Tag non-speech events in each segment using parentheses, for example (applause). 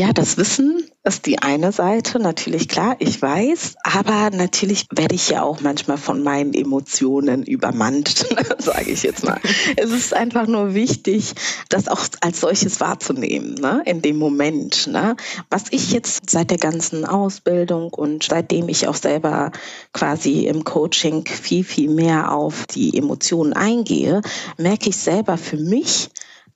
Ja, das Wissen ist die eine Seite, natürlich klar, ich weiß, aber natürlich werde ich ja auch manchmal von meinen Emotionen übermannt, (laughs) sage ich jetzt mal. es ist einfach nur wichtig, das auch als solches wahrzunehmen, ne? in dem Moment. Ne? Was ich jetzt seit der ganzen Ausbildung und seitdem ich auch selber quasi im Coaching viel, viel mehr auf die Emotionen eingehe, merke ich selber für mich,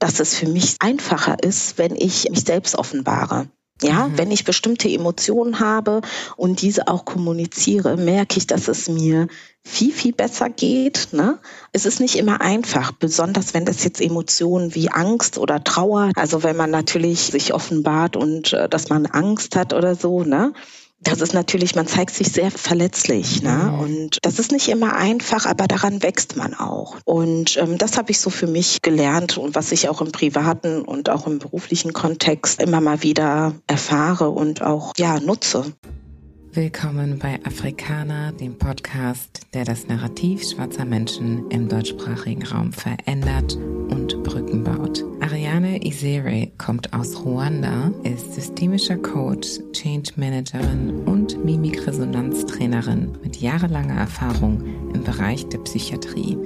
dass es für mich einfacher ist, wenn ich mich selbst offenbare. Ja, mhm. wenn ich bestimmte Emotionen habe und diese auch kommuniziere, merke ich, dass es mir viel, viel besser geht. Ne? Es ist nicht immer einfach, besonders wenn das jetzt Emotionen wie Angst oder Trauer, also wenn man natürlich sich offenbart und äh, dass man Angst hat oder so, ne? Das ist natürlich, man zeigt sich sehr verletzlich. Ne? Mhm. Und das ist nicht immer einfach, aber daran wächst man auch. Und ähm, das habe ich so für mich gelernt und was ich auch im privaten und auch im beruflichen Kontext immer mal wieder erfahre und auch ja nutze. Willkommen bei Afrikaner, dem Podcast, der das Narrativ schwarzer Menschen im deutschsprachigen Raum verändert und Brücken baut. Ariane Isere kommt aus Ruanda, ist systemischer Coach, Change Managerin und Mimikresonanztrainerin mit jahrelanger Erfahrung im Bereich der Psychiatrie.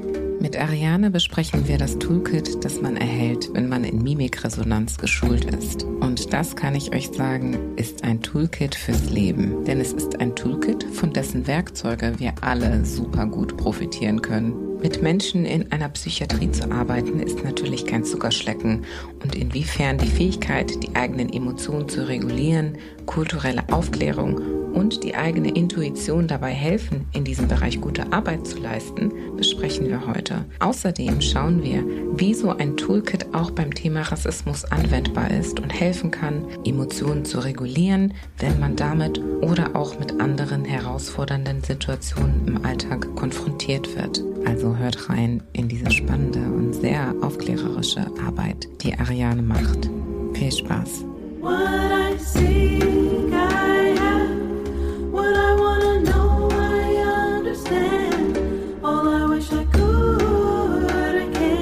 Mit Ariane besprechen wir das Toolkit, das man erhält, wenn man in Mimikresonanz geschult ist. Und das kann ich euch sagen, ist ein Toolkit fürs Leben. Denn es ist ein Toolkit, von dessen Werkzeuge wir alle super gut profitieren können. Mit Menschen in einer Psychiatrie zu arbeiten, ist natürlich kein Zuckerschlecken. Und inwiefern die Fähigkeit, die eigenen Emotionen zu regulieren, kulturelle Aufklärung und die eigene Intuition dabei helfen, in diesem Bereich gute Arbeit zu leisten, besprechen wir heute. Außerdem schauen wir, wie so ein Toolkit auch beim Thema Rassismus anwendbar ist und helfen kann, Emotionen zu regulieren, wenn man damit oder auch mit anderen herausfordernden Situationen im Alltag konfrontiert wird. Also hört rein in diese spannende und sehr aufklärerische Arbeit, die Ariane macht. Viel Spaß!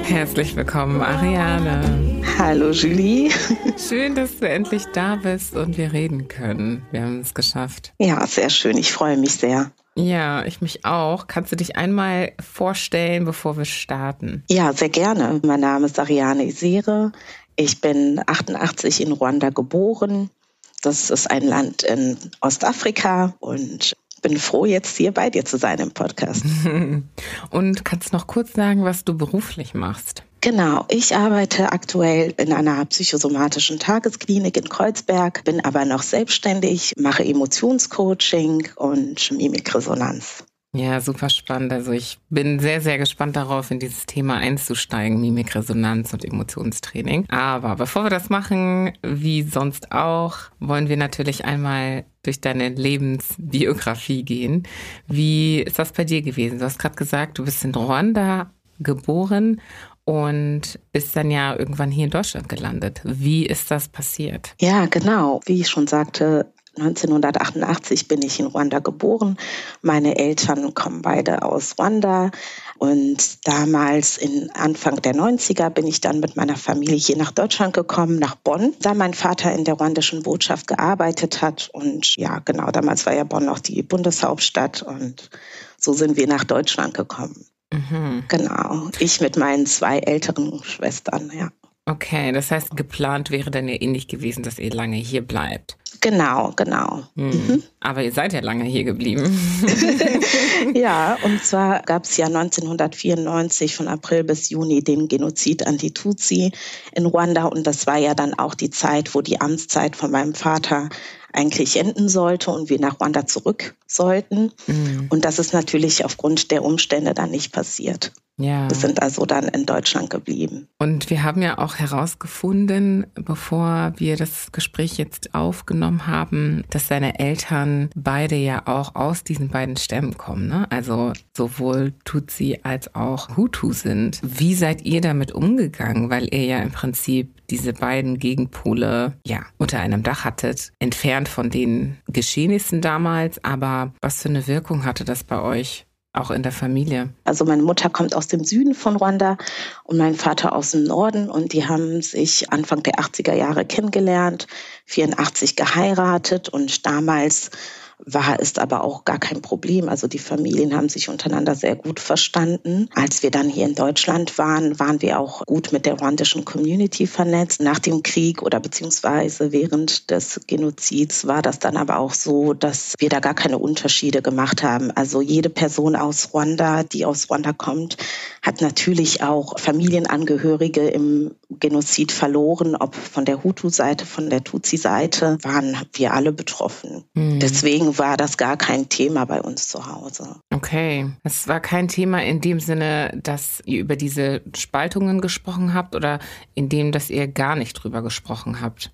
Herzlich willkommen, Ariane. Hallo, Julie. (laughs) Schön, dass du endlich da bist und wir reden können. Wir haben es geschafft. Ja, sehr schön. Ich freue mich sehr. Ja, ich mich auch. Kannst du dich einmal vorstellen, bevor wir starten? Ja, sehr gerne. Mein Name ist Ariane Isere. Ich bin 88 in Ruanda geboren. Das ist ein Land in Ostafrika und bin froh, jetzt hier bei dir zu sein im Podcast. (laughs) Und kannst noch kurz sagen, was du beruflich machst? Genau, ich arbeite aktuell in einer psychosomatischen Tagesklinik in Kreuzberg, bin aber noch selbstständig, mache Emotionscoaching und Mimikresonanz. Ja, super spannend. Also ich bin sehr, sehr gespannt darauf, in dieses Thema einzusteigen, Mimikresonanz und Emotionstraining. Aber bevor wir das machen, wie sonst auch, wollen wir natürlich einmal durch deine Lebensbiografie gehen. Wie ist das bei dir gewesen? Du hast gerade gesagt, du bist in Ruanda geboren und bist dann ja irgendwann hier in Deutschland gelandet. Wie ist das passiert? Ja, genau. Wie ich schon sagte, 1988 bin ich in Ruanda geboren. Meine Eltern kommen beide aus Ruanda. Und damals, in Anfang der 90er, bin ich dann mit meiner Familie hier nach Deutschland gekommen, nach Bonn, da mein Vater in der ruandischen Botschaft gearbeitet hat. Und ja, genau, damals war ja Bonn noch die Bundeshauptstadt. Und so sind wir nach Deutschland gekommen. Mhm. Genau, ich mit meinen zwei älteren Schwestern, ja. Okay, das heißt, geplant wäre dann ja ähnlich gewesen, dass ihr lange hier bleibt. Genau, genau. Hm. Mhm. Aber ihr seid ja lange hier geblieben. (laughs) ja, (laughs) und zwar gab es ja 1994 von April bis Juni den Genozid an die Tutsi in Ruanda und das war ja dann auch die Zeit, wo die Amtszeit von meinem Vater eigentlich enden sollte und wir nach Ruanda zurück sollten. Mhm. Und das ist natürlich aufgrund der Umstände dann nicht passiert. Ja. Wir sind also dann in Deutschland geblieben. Und wir haben ja auch herausgefunden, bevor wir das Gespräch jetzt aufgenommen haben, dass seine Eltern beide ja auch aus diesen beiden Stämmen kommen. Ne? Also sowohl Tutsi als auch Hutu sind. Wie seid ihr damit umgegangen? Weil ihr ja im Prinzip diese beiden Gegenpole ja unter einem Dach hattet, entfernt von den Geschehnissen damals. Aber was für eine Wirkung hatte das bei euch? Auch in der Familie? Also meine Mutter kommt aus dem Süden von Ruanda und mein Vater aus dem Norden und die haben sich Anfang der 80er Jahre kennengelernt, 84 geheiratet und damals war es aber auch gar kein Problem. Also die Familien haben sich untereinander sehr gut verstanden. Als wir dann hier in Deutschland waren, waren wir auch gut mit der ruandischen Community vernetzt. Nach dem Krieg oder beziehungsweise während des Genozids war das dann aber auch so, dass wir da gar keine Unterschiede gemacht haben. Also jede Person aus Ruanda, die aus Ruanda kommt, hat natürlich auch Familienangehörige im Genozid verloren. Ob von der Hutu-Seite, von der Tutsi-Seite, waren wir alle betroffen. Mhm. Deswegen Deswegen war das gar kein Thema bei uns zu Hause. Okay. Es war kein Thema in dem Sinne, dass ihr über diese Spaltungen gesprochen habt oder in dem, dass ihr gar nicht drüber gesprochen habt?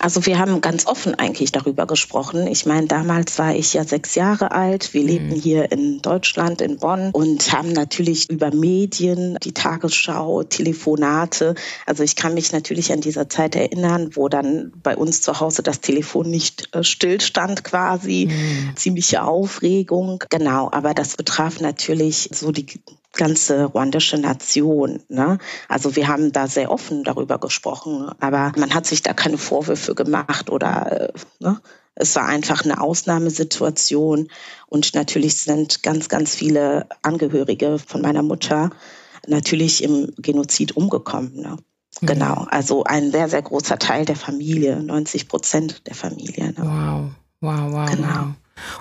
Also wir haben ganz offen eigentlich darüber gesprochen. Ich meine, damals war ich ja sechs Jahre alt. Wir mhm. lebten hier in Deutschland, in Bonn und haben natürlich über Medien, die Tagesschau, Telefonate. Also ich kann mich natürlich an dieser Zeit erinnern, wo dann bei uns zu Hause das Telefon nicht äh, stillstand quasi. Mhm. Ziemliche Aufregung. Genau, aber das betraf natürlich so die ganze ruandische Nation. Ne? Also wir haben da sehr offen darüber gesprochen, aber man hat sich da keine Vorwürfe gemacht oder äh, ne? es war einfach eine Ausnahmesituation und natürlich sind ganz, ganz viele Angehörige von meiner Mutter natürlich im Genozid umgekommen. Ne? Mhm. Genau, also ein sehr, sehr großer Teil der Familie, 90 Prozent der Familie. Ne? Wow, wow, wow. Genau. Wow.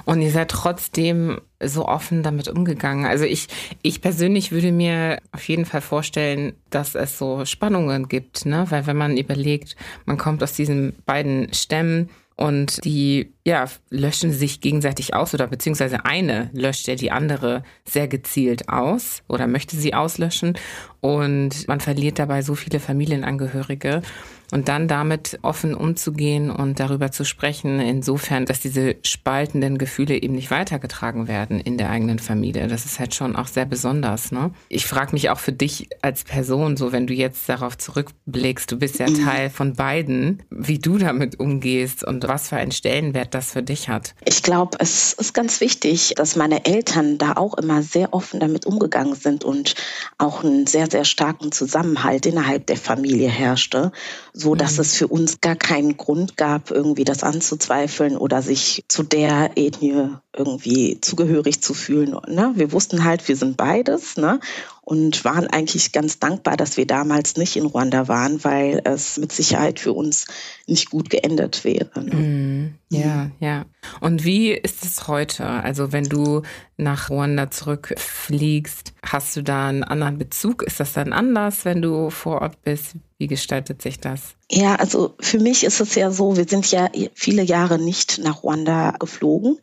Und ihr seid trotzdem so offen damit umgegangen. Also ich, ich persönlich würde mir auf jeden Fall vorstellen, dass es so Spannungen gibt, ne? Weil wenn man überlegt, man kommt aus diesen beiden Stämmen und die, ja, löschen sich gegenseitig aus oder beziehungsweise eine löscht ja die andere sehr gezielt aus oder möchte sie auslöschen und man verliert dabei so viele Familienangehörige. Und dann damit offen umzugehen und darüber zu sprechen, insofern, dass diese spaltenden Gefühle eben nicht weitergetragen werden in der eigenen Familie. Das ist halt schon auch sehr besonders. Ne? Ich frage mich auch für dich als Person, so wenn du jetzt darauf zurückblickst, du bist ja mhm. Teil von beiden, wie du damit umgehst und was für einen Stellenwert das für dich hat. Ich glaube, es ist ganz wichtig, dass meine Eltern da auch immer sehr offen damit umgegangen sind und auch einen sehr, sehr starken Zusammenhalt innerhalb der Familie herrschte so dass mhm. es für uns gar keinen Grund gab, irgendwie das anzuzweifeln oder sich zu der Ethnie irgendwie zugehörig zu fühlen. Ne? Wir wussten halt, wir sind beides ne? Und waren eigentlich ganz dankbar, dass wir damals nicht in Ruanda waren, weil es mit Sicherheit für uns nicht gut geendet wäre. Ne? Mm, ja, mhm. ja. Und wie ist es heute? Also wenn du nach Ruanda zurückfliegst, hast du da einen anderen Bezug? Ist das dann anders, wenn du vor Ort bist? Wie gestaltet sich das? Ja, also für mich ist es ja so, wir sind ja viele Jahre nicht nach Ruanda geflogen.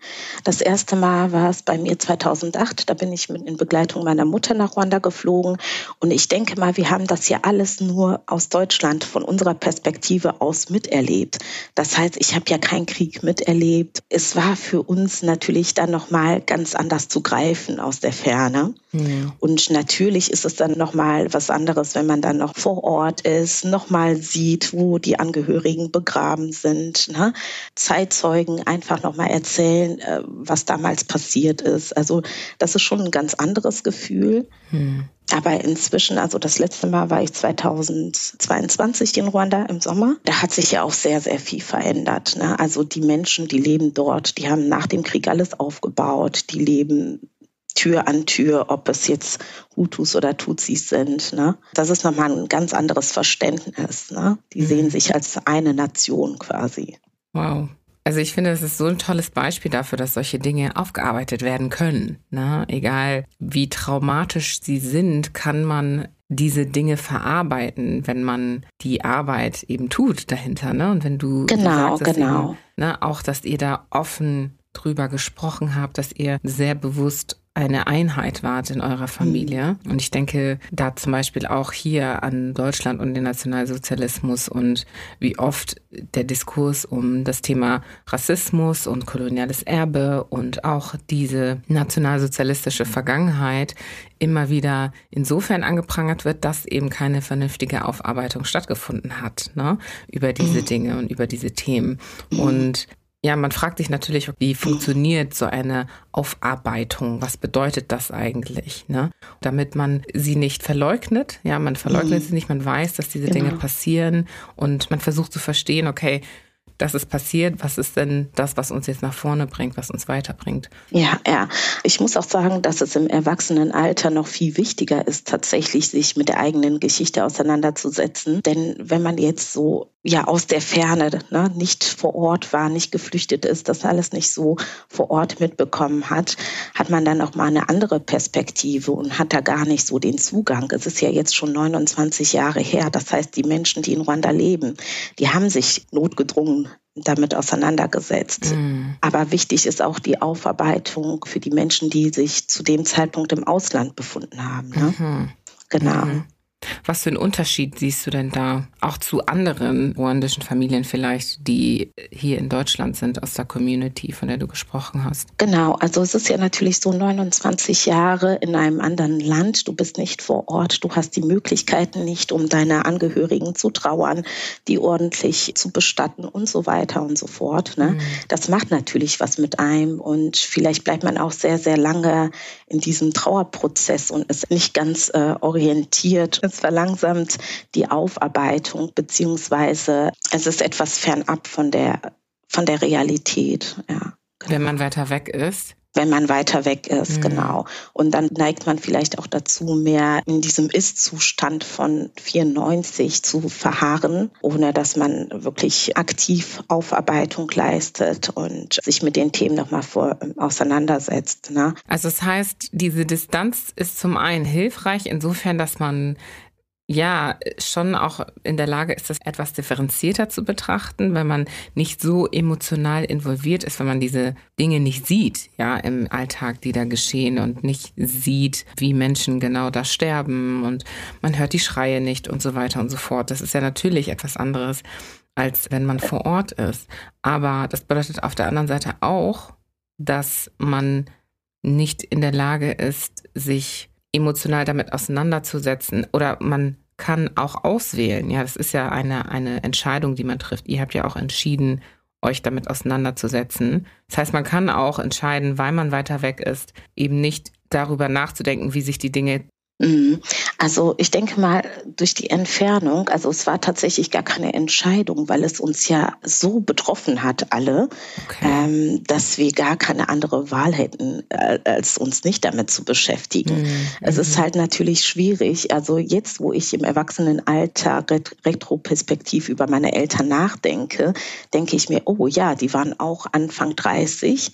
Das erste Mal war es bei mir 2008, da bin ich mit in Begleitung meiner Mutter nach Ruanda geflogen und ich denke mal, wir haben das ja alles nur aus Deutschland von unserer Perspektive aus miterlebt. Das heißt, ich habe ja keinen Krieg miterlebt. Es war für uns natürlich dann noch mal ganz anders zu greifen aus der Ferne. Ja. Und natürlich ist es dann noch mal was anderes, wenn man dann noch vor Ort ist, noch mal sieht, wo die Angehörigen begraben sind. Ne? Zeitzeugen einfach nochmal erzählen, äh, was damals passiert ist. Also das ist schon ein ganz anderes Gefühl. Hm. Aber inzwischen, also das letzte Mal war ich 2022 in Ruanda im Sommer. Da hat sich ja auch sehr, sehr viel verändert. Ne? Also die Menschen, die leben dort, die haben nach dem Krieg alles aufgebaut, die leben Tür an Tür, ob es jetzt Hutus oder Tutsis sind. Ne? Das ist nochmal ein ganz anderes Verständnis. Ne? Die mhm. sehen sich als eine Nation quasi. Wow. Also ich finde, es ist so ein tolles Beispiel dafür, dass solche Dinge aufgearbeitet werden können. Ne? Egal wie traumatisch sie sind, kann man diese Dinge verarbeiten, wenn man die Arbeit eben tut dahinter. Ne? Und wenn du genau, sagst, genau. Eben, ne, auch, dass ihr da offen drüber gesprochen habt, dass ihr sehr bewusst eine Einheit wart in eurer Familie. Und ich denke da zum Beispiel auch hier an Deutschland und den Nationalsozialismus und wie oft der Diskurs um das Thema Rassismus und koloniales Erbe und auch diese nationalsozialistische Vergangenheit immer wieder insofern angeprangert wird, dass eben keine vernünftige Aufarbeitung stattgefunden hat ne, über diese Dinge und über diese Themen. Und ja, man fragt sich natürlich, wie funktioniert so eine Aufarbeitung? Was bedeutet das eigentlich? Ne? Damit man sie nicht verleugnet. Ja, man verleugnet mhm. sie nicht, man weiß, dass diese genau. Dinge passieren und man versucht zu verstehen, okay, das ist passiert. Was ist denn das, was uns jetzt nach vorne bringt, was uns weiterbringt? Ja, ja. Ich muss auch sagen, dass es im Erwachsenenalter noch viel wichtiger ist, tatsächlich sich mit der eigenen Geschichte auseinanderzusetzen. Denn wenn man jetzt so ja aus der Ferne, ne, nicht vor Ort war, nicht geflüchtet ist, das alles nicht so vor Ort mitbekommen hat, hat man dann auch mal eine andere Perspektive und hat da gar nicht so den Zugang. Es ist ja jetzt schon 29 Jahre her. Das heißt, die Menschen, die in Ruanda leben, die haben sich notgedrungen damit auseinandergesetzt. Mhm. Aber wichtig ist auch die Aufarbeitung für die Menschen, die sich zu dem Zeitpunkt im Ausland befunden haben. Ne? Mhm. Genau. Mhm. Was für einen Unterschied siehst du denn da auch zu anderen ruandischen Familien vielleicht, die hier in Deutschland sind, aus der Community, von der du gesprochen hast? Genau, also es ist ja natürlich so 29 Jahre in einem anderen Land. Du bist nicht vor Ort, du hast die Möglichkeiten nicht, um deine Angehörigen zu trauern, die ordentlich zu bestatten und so weiter und so fort. Ne? Mhm. Das macht natürlich was mit einem und vielleicht bleibt man auch sehr, sehr lange in diesem Trauerprozess und ist nicht ganz äh, orientiert es verlangsamt die Aufarbeitung, beziehungsweise es ist etwas fernab von der, von der Realität. Ja, genau. Wenn man weiter weg ist? wenn man weiter weg ist, mhm. genau. Und dann neigt man vielleicht auch dazu, mehr in diesem Ist-Zustand von 94 zu verharren, ohne dass man wirklich aktiv Aufarbeitung leistet und sich mit den Themen nochmal vor, auseinandersetzt. Ne? Also das heißt, diese Distanz ist zum einen hilfreich insofern, dass man ja, schon auch in der Lage ist, das etwas differenzierter zu betrachten, wenn man nicht so emotional involviert ist, wenn man diese Dinge nicht sieht, ja, im Alltag, die da geschehen und nicht sieht, wie Menschen genau da sterben und man hört die Schreie nicht und so weiter und so fort. Das ist ja natürlich etwas anderes, als wenn man vor Ort ist. Aber das bedeutet auf der anderen Seite auch, dass man nicht in der Lage ist, sich emotional damit auseinanderzusetzen oder man kann auch auswählen. Ja, das ist ja eine, eine Entscheidung, die man trifft. Ihr habt ja auch entschieden, euch damit auseinanderzusetzen. Das heißt, man kann auch entscheiden, weil man weiter weg ist, eben nicht darüber nachzudenken, wie sich die Dinge. Also ich denke mal, durch die Entfernung, also es war tatsächlich gar keine Entscheidung, weil es uns ja so betroffen hat, alle, okay. ähm, dass wir gar keine andere Wahl hätten, äh, als uns nicht damit zu beschäftigen. Mhm. Es ist halt natürlich schwierig. Also jetzt, wo ich im Erwachsenenalter retroperspektiv über meine Eltern nachdenke, denke ich mir, oh ja, die waren auch Anfang 30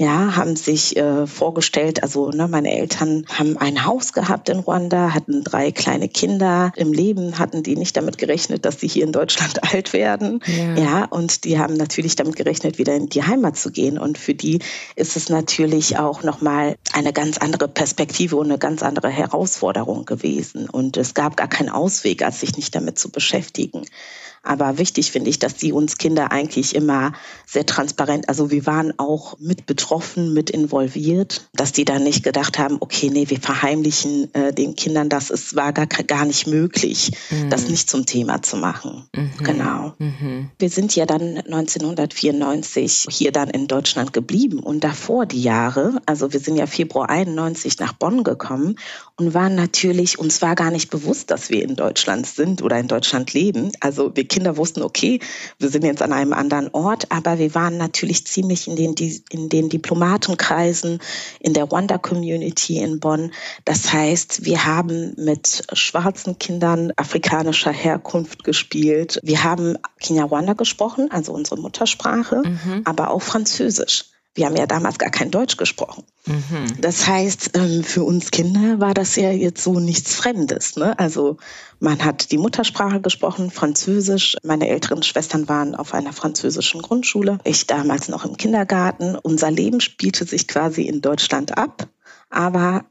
ja, haben sich äh, vorgestellt, also ne, meine Eltern haben ein Haus gehabt in Ruanda, hatten drei kleine Kinder. Im Leben hatten die nicht damit gerechnet, dass sie hier in Deutschland (laughs) alt werden. Ja. ja, und die haben natürlich damit gerechnet, wieder in die Heimat zu gehen. Und für die ist es natürlich auch nochmal eine ganz andere Perspektive und eine ganz andere Herausforderung gewesen. Und es gab gar keinen Ausweg, als sich nicht damit zu beschäftigen. Aber wichtig finde ich, dass die uns Kinder eigentlich immer sehr transparent, also wir waren auch mit betroffen, mit involviert, dass die dann nicht gedacht haben, okay, nee, wir verheimlichen äh, den Kindern das. Es war gar, gar nicht möglich, mhm. das nicht zum Thema zu machen. Mhm. Genau. Mhm. Wir sind ja dann 1994 hier dann in Deutschland geblieben und davor die Jahre, also wir sind ja Februar 91 nach Bonn gekommen und waren natürlich, uns war gar nicht bewusst, dass wir in Deutschland sind oder in Deutschland leben. Also wir Kinder wussten, okay, wir sind jetzt an einem anderen Ort, aber wir waren natürlich ziemlich in den, in den Diplomatenkreisen, in der Wanda-Community in Bonn. Das heißt, wir haben mit schwarzen Kindern afrikanischer Herkunft gespielt. Wir haben Kinyarwanda gesprochen, also unsere Muttersprache, mhm. aber auch Französisch. Wir haben ja damals gar kein Deutsch gesprochen. Mhm. Das heißt, ähm, für uns Kinder war das ja jetzt so nichts Fremdes. Ne? Also man hat die Muttersprache gesprochen, Französisch. Meine älteren Schwestern waren auf einer französischen Grundschule. Ich damals noch im Kindergarten. Unser Leben spielte sich quasi in Deutschland ab, aber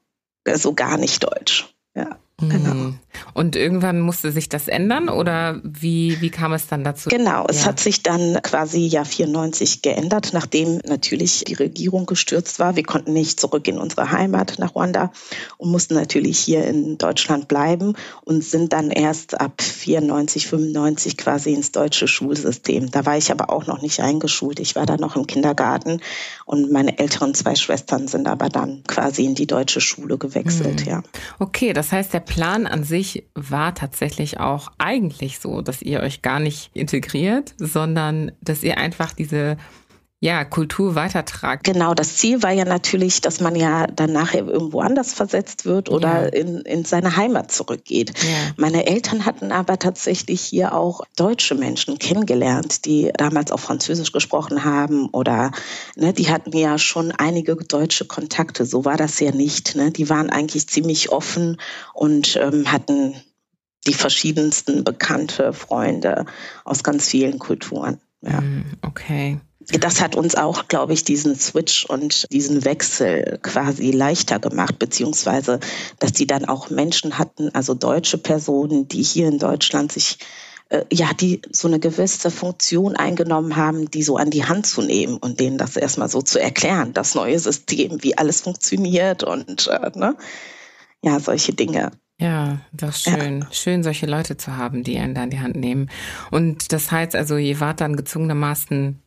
so gar nicht deutsch. Ja. Genau. Mhm. Und irgendwann musste sich das ändern oder wie, wie kam es dann dazu? Genau, es ja. hat sich dann quasi Jahr 94 geändert, nachdem natürlich die Regierung gestürzt war. Wir konnten nicht zurück in unsere Heimat nach Ruanda und mussten natürlich hier in Deutschland bleiben und sind dann erst ab 94, 95 quasi ins deutsche Schulsystem. Da war ich aber auch noch nicht eingeschult. Ich war da noch im Kindergarten und meine älteren zwei Schwestern sind aber dann quasi in die deutsche Schule gewechselt, mhm. ja. Okay, das heißt, der Plan an sich war tatsächlich auch eigentlich so, dass ihr euch gar nicht integriert, sondern dass ihr einfach diese ja, Kultur weitertragt. Genau, das Ziel war ja natürlich, dass man ja dann nachher irgendwo anders versetzt wird oder ja. in, in seine Heimat zurückgeht. Ja. Meine Eltern hatten aber tatsächlich hier auch deutsche Menschen kennengelernt, die damals auch Französisch gesprochen haben oder ne, die hatten ja schon einige deutsche Kontakte. So war das ja nicht. Ne? Die waren eigentlich ziemlich offen und ähm, hatten die verschiedensten bekannte Freunde aus ganz vielen Kulturen. Ja. Hm, okay das hat uns auch, glaube ich, diesen Switch und diesen Wechsel quasi leichter gemacht, beziehungsweise, dass die dann auch Menschen hatten, also deutsche Personen, die hier in Deutschland sich äh, ja, die so eine gewisse Funktion eingenommen haben, die so an die Hand zu nehmen und denen das erstmal so zu erklären, das neue System, wie alles funktioniert und äh, ne? ja, solche Dinge. Ja, das ist schön. Ja. Schön, solche Leute zu haben, die einen da in die Hand nehmen. Und das heißt also, ihr wart dann gezwungenermaßen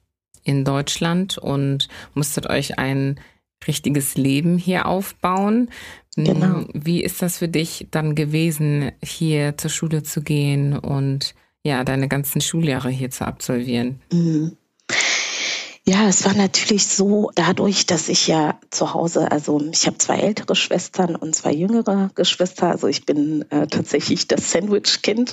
in Deutschland und musstet euch ein richtiges Leben hier aufbauen. Genau. Wie ist das für dich dann gewesen, hier zur Schule zu gehen und ja, deine ganzen Schuljahre hier zu absolvieren? Mhm. Ja, es war natürlich so, dadurch, dass ich ja zu Hause, also ich habe zwei ältere Schwestern und zwei jüngere Geschwister, also ich bin äh, tatsächlich das Sandwich-Kind,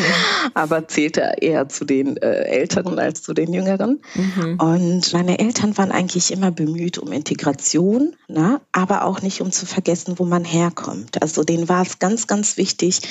(laughs) aber zählte eher zu den äh, Älteren als zu den Jüngeren. Mhm. Und meine Eltern waren eigentlich immer bemüht um Integration, ne? aber auch nicht um zu vergessen, wo man herkommt. Also denen war es ganz, ganz wichtig,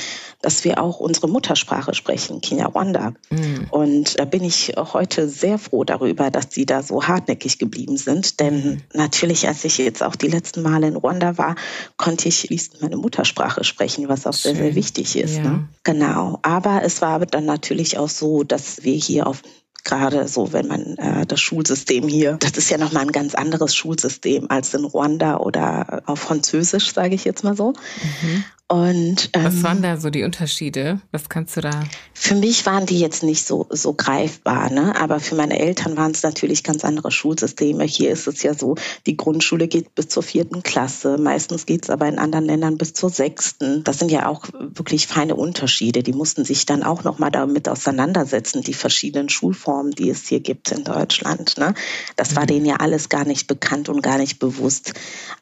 dass wir auch unsere Muttersprache sprechen, Kinyarwanda. Mhm. Und da bin ich heute sehr froh darüber, dass sie da so hartnäckig geblieben sind. Denn mhm. natürlich, als ich jetzt auch die letzten Male in Ruanda war, konnte ich fließend meine Muttersprache sprechen, was auch Schön. sehr, sehr wichtig ist. Ja. Ne? Genau. Aber es war dann natürlich auch so, dass wir hier auf gerade so, wenn man äh, das Schulsystem hier, das ist ja nochmal ein ganz anderes Schulsystem als in Ruanda oder auf Französisch, sage ich jetzt mal so. Mhm. Und, ähm, Was waren da so die Unterschiede? Was kannst du da? Für mich waren die jetzt nicht so, so greifbar, ne? aber für meine Eltern waren es natürlich ganz andere Schulsysteme. Hier ist es ja so, die Grundschule geht bis zur vierten Klasse. Meistens geht es aber in anderen Ländern bis zur sechsten. Das sind ja auch wirklich feine Unterschiede. Die mussten sich dann auch nochmal damit auseinandersetzen, die verschiedenen Schulformen, die es hier gibt in Deutschland. Ne? Das war mhm. denen ja alles gar nicht bekannt und gar nicht bewusst.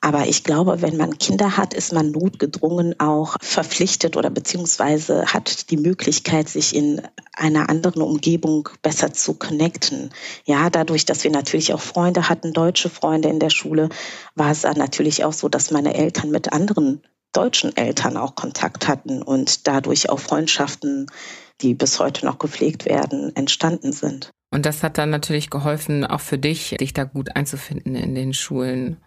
Aber ich glaube, wenn man Kinder hat, ist man notgedrungen auch auch verpflichtet oder beziehungsweise hat die Möglichkeit, sich in einer anderen Umgebung besser zu connecten. Ja, dadurch, dass wir natürlich auch Freunde hatten, deutsche Freunde in der Schule, war es dann natürlich auch so, dass meine Eltern mit anderen deutschen Eltern auch Kontakt hatten und dadurch auch Freundschaften, die bis heute noch gepflegt werden, entstanden sind. Und das hat dann natürlich geholfen, auch für dich, dich da gut einzufinden in den Schulen.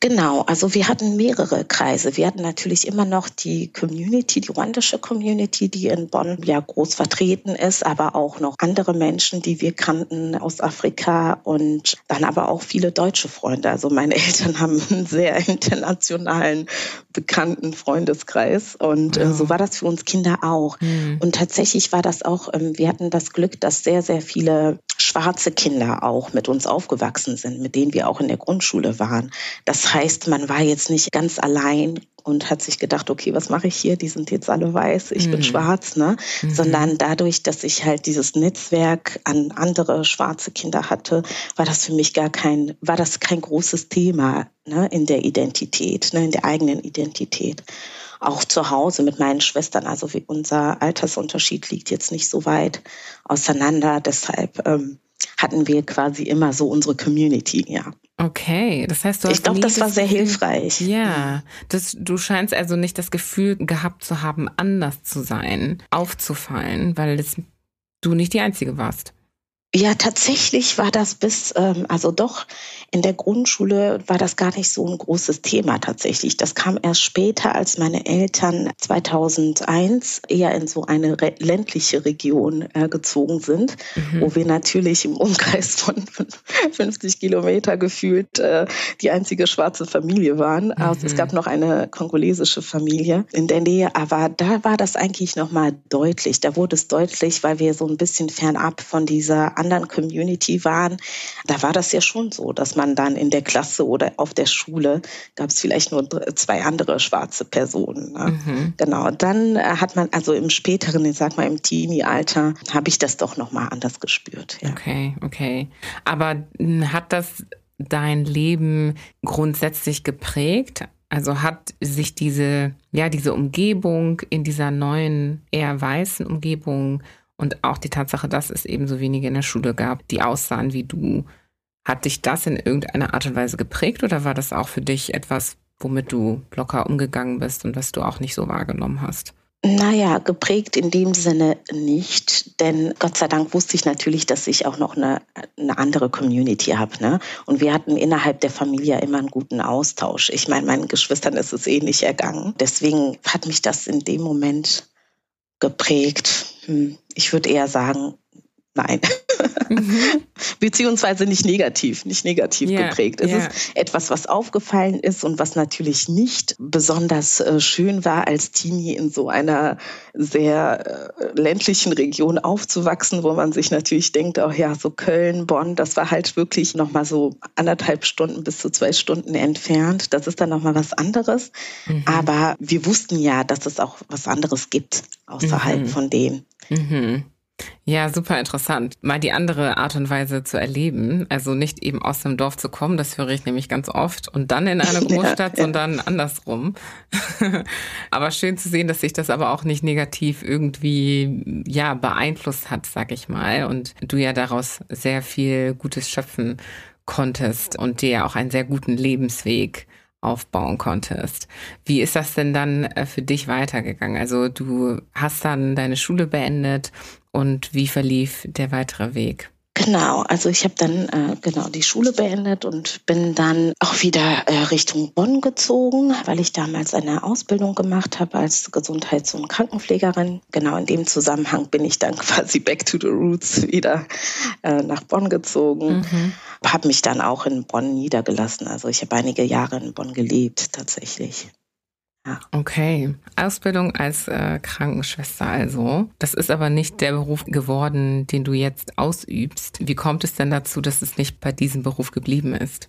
Genau, also wir hatten mehrere Kreise. Wir hatten natürlich immer noch die Community, die ruandische Community, die in Bonn ja groß vertreten ist, aber auch noch andere Menschen, die wir kannten aus Afrika und dann aber auch viele deutsche Freunde. Also meine (laughs) Eltern haben einen sehr internationalen, bekannten Freundeskreis und äh, so war das für uns Kinder auch. Mhm. Und tatsächlich war das auch, ähm, wir hatten das Glück, dass sehr, sehr viele schwarze Kinder auch mit uns aufgewachsen sind, mit denen wir auch in der Grundschule waren. Das heißt, man war jetzt nicht ganz allein und hat sich gedacht, okay, was mache ich hier? Die sind jetzt alle weiß, ich mhm. bin schwarz, ne? Mhm. Sondern dadurch, dass ich halt dieses Netzwerk an andere schwarze Kinder hatte, war das für mich gar kein, war das kein großes Thema ne, in der Identität, ne, in der eigenen Identität auch zu Hause mit meinen Schwestern. Also wie unser Altersunterschied liegt jetzt nicht so weit auseinander. Deshalb ähm, hatten wir quasi immer so unsere Community, ja. Okay, das heißt, du hast. Ich glaube, das war sehr hilfreich. Ja, das, du scheinst also nicht das Gefühl gehabt zu haben, anders zu sein, aufzufallen, weil das, du nicht die Einzige warst. Ja, tatsächlich war das bis, ähm, also doch in der Grundschule war das gar nicht so ein großes Thema tatsächlich. Das kam erst später, als meine Eltern 2001 eher in so eine ländliche Region äh, gezogen sind, mhm. wo wir natürlich im Umkreis von (laughs) 50 Kilometer gefühlt äh, die einzige schwarze Familie waren. Mhm. Also es gab noch eine kongolesische Familie in der Nähe, aber da war das eigentlich nochmal deutlich. Da wurde es deutlich, weil wir so ein bisschen fernab von dieser anderen Community waren, da war das ja schon so, dass man dann in der Klasse oder auf der Schule gab es vielleicht nur zwei andere schwarze Personen. Ne? Mhm. Genau. Dann äh, hat man also im späteren, ich sag mal im Teenie-Alter, habe ich das doch noch mal anders gespürt. Ja. Okay, okay. Aber hm, hat das dein Leben grundsätzlich geprägt? Also hat sich diese, ja, diese Umgebung in dieser neuen, eher weißen Umgebung und auch die Tatsache, dass es eben so wenige in der Schule gab, die aussahen wie du. Hat dich das in irgendeiner Art und Weise geprägt oder war das auch für dich etwas, womit du locker umgegangen bist und was du auch nicht so wahrgenommen hast? Naja, geprägt in dem Sinne nicht, denn Gott sei Dank wusste ich natürlich, dass ich auch noch eine, eine andere Community habe. Ne? Und wir hatten innerhalb der Familie immer einen guten Austausch. Ich meine, meinen Geschwistern ist es ähnlich ergangen. Deswegen hat mich das in dem Moment geprägt. Hm, ich würde eher sagen, nein. (laughs) (laughs) Mhm. Beziehungsweise nicht negativ, nicht negativ yeah, geprägt. Es yeah. ist etwas, was aufgefallen ist und was natürlich nicht besonders äh, schön war, als Teenie in so einer sehr äh, ländlichen Region aufzuwachsen, wo man sich natürlich denkt, oh ja, so Köln, Bonn, das war halt wirklich nochmal so anderthalb Stunden bis zu zwei Stunden entfernt. Das ist dann nochmal was anderes. Mhm. Aber wir wussten ja, dass es auch was anderes gibt außerhalb mhm. von dem. Mhm. Ja, super interessant. Mal die andere Art und Weise zu erleben. Also nicht eben aus dem Dorf zu kommen, das höre ich nämlich ganz oft, und dann in eine (laughs) Großstadt, ja, ja. sondern andersrum. (laughs) aber schön zu sehen, dass sich das aber auch nicht negativ irgendwie, ja, beeinflusst hat, sag ich mal. Und du ja daraus sehr viel Gutes schöpfen konntest und dir auch einen sehr guten Lebensweg aufbauen konntest. Wie ist das denn dann äh, für dich weitergegangen? Also du hast dann deine Schule beendet und wie verlief der weitere Weg? Genau, also ich habe dann äh, genau die Schule beendet und bin dann auch wieder äh, Richtung Bonn gezogen, weil ich damals eine Ausbildung gemacht habe als Gesundheits- und Krankenpflegerin. Genau in dem Zusammenhang bin ich dann (laughs) quasi back to the roots wieder äh, nach Bonn gezogen. Mhm. Habe mich dann auch in Bonn niedergelassen. Also ich habe einige Jahre in Bonn gelebt tatsächlich. Okay, Ausbildung als äh, Krankenschwester also. Das ist aber nicht der Beruf geworden, den du jetzt ausübst. Wie kommt es denn dazu, dass es nicht bei diesem Beruf geblieben ist?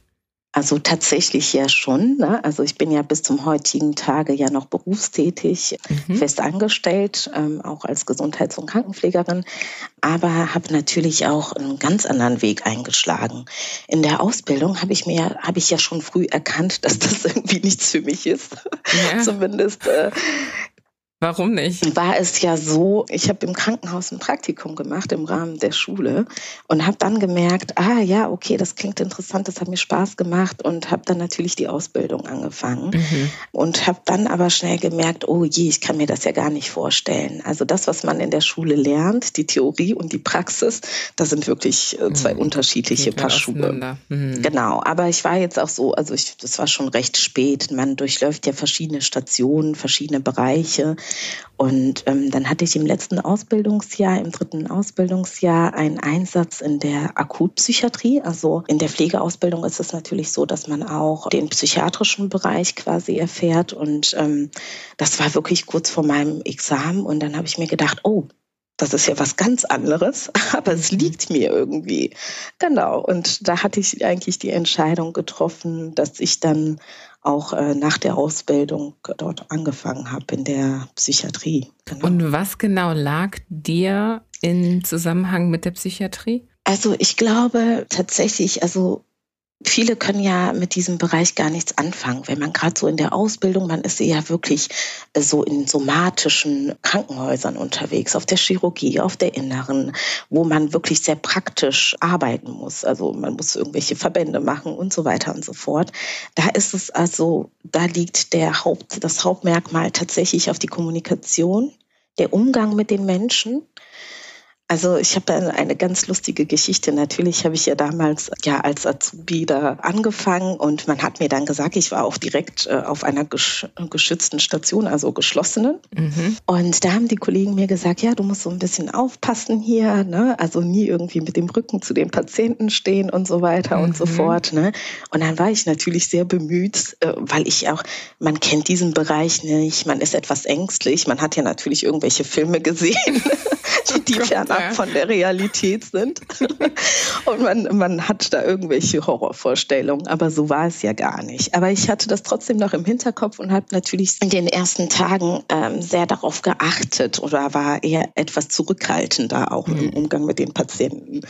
Also tatsächlich ja schon. Ne? Also ich bin ja bis zum heutigen Tage ja noch berufstätig, mhm. fest angestellt, ähm, auch als Gesundheits- und Krankenpflegerin, aber habe natürlich auch einen ganz anderen Weg eingeschlagen. In der Ausbildung habe ich mir habe ich ja schon früh erkannt, dass das (laughs) irgendwie nichts für mich ist. Ja. Zumindest äh, Warum nicht? War es ja so, ich habe im Krankenhaus ein Praktikum gemacht im Rahmen der Schule und habe dann gemerkt, ah ja, okay, das klingt interessant, das hat mir Spaß gemacht und habe dann natürlich die Ausbildung angefangen mhm. und habe dann aber schnell gemerkt, oh je, ich kann mir das ja gar nicht vorstellen. Also das, was man in der Schule lernt, die Theorie und die Praxis, das sind wirklich äh, zwei mhm. unterschiedliche Paar Schuhe. Mhm. Genau, aber ich war jetzt auch so, also ich, das war schon recht spät. Man durchläuft ja verschiedene Stationen, verschiedene Bereiche. Und ähm, dann hatte ich im letzten Ausbildungsjahr, im dritten Ausbildungsjahr, einen Einsatz in der Akutpsychiatrie. Also in der Pflegeausbildung ist es natürlich so, dass man auch den psychiatrischen Bereich quasi erfährt. Und ähm, das war wirklich kurz vor meinem Examen. Und dann habe ich mir gedacht, oh, das ist ja was ganz anderes, (laughs) aber es liegt mir irgendwie. Genau. Und da hatte ich eigentlich die Entscheidung getroffen, dass ich dann auch äh, nach der Ausbildung dort angefangen habe in der Psychiatrie. Genau. Und was genau lag dir in Zusammenhang mit der Psychiatrie? Also ich glaube tatsächlich, also Viele können ja mit diesem Bereich gar nichts anfangen. Wenn man gerade so in der Ausbildung, man ist ja wirklich äh, so in somatischen Krankenhäusern unterwegs, auf der Chirurgie, auf der Inneren, wo man wirklich sehr praktisch arbeiten muss. Also man muss irgendwelche Verbände machen und so weiter und so fort. Da ist es also, da liegt der Haupt, das Hauptmerkmal tatsächlich auf die Kommunikation, der Umgang mit den Menschen Also ich habe eine ganz lustige Geschichte. Natürlich habe ich ja damals ja als Azubi da angefangen und man hat mir dann gesagt, ich war auch direkt äh, auf einer geschützten Station, also geschlossenen. Mhm. Und da haben die Kollegen mir gesagt, ja, du musst so ein bisschen aufpassen hier, ne? also nie irgendwie mit dem Rücken zu den Patienten stehen und so weiter mhm. und so mhm. fort. Ne? Und dann war ich natürlich sehr bemüht, äh, weil ich auch, man kennt diesen Bereich nicht, man ist etwas ängstlich, man hat ja natürlich irgendwelche Filme gesehen. (laughs) die oh ja. von der Realität sind. (laughs) Und man, man hat da irgendwelche Horrorvorstellungen, aber so war es ja gar nicht. Aber ich hatte das trotzdem noch im Hinterkopf und habe natürlich in den ersten Tagen ähm, sehr darauf geachtet oder war eher etwas zurückhaltender auch mhm. im Umgang mit den Patienten.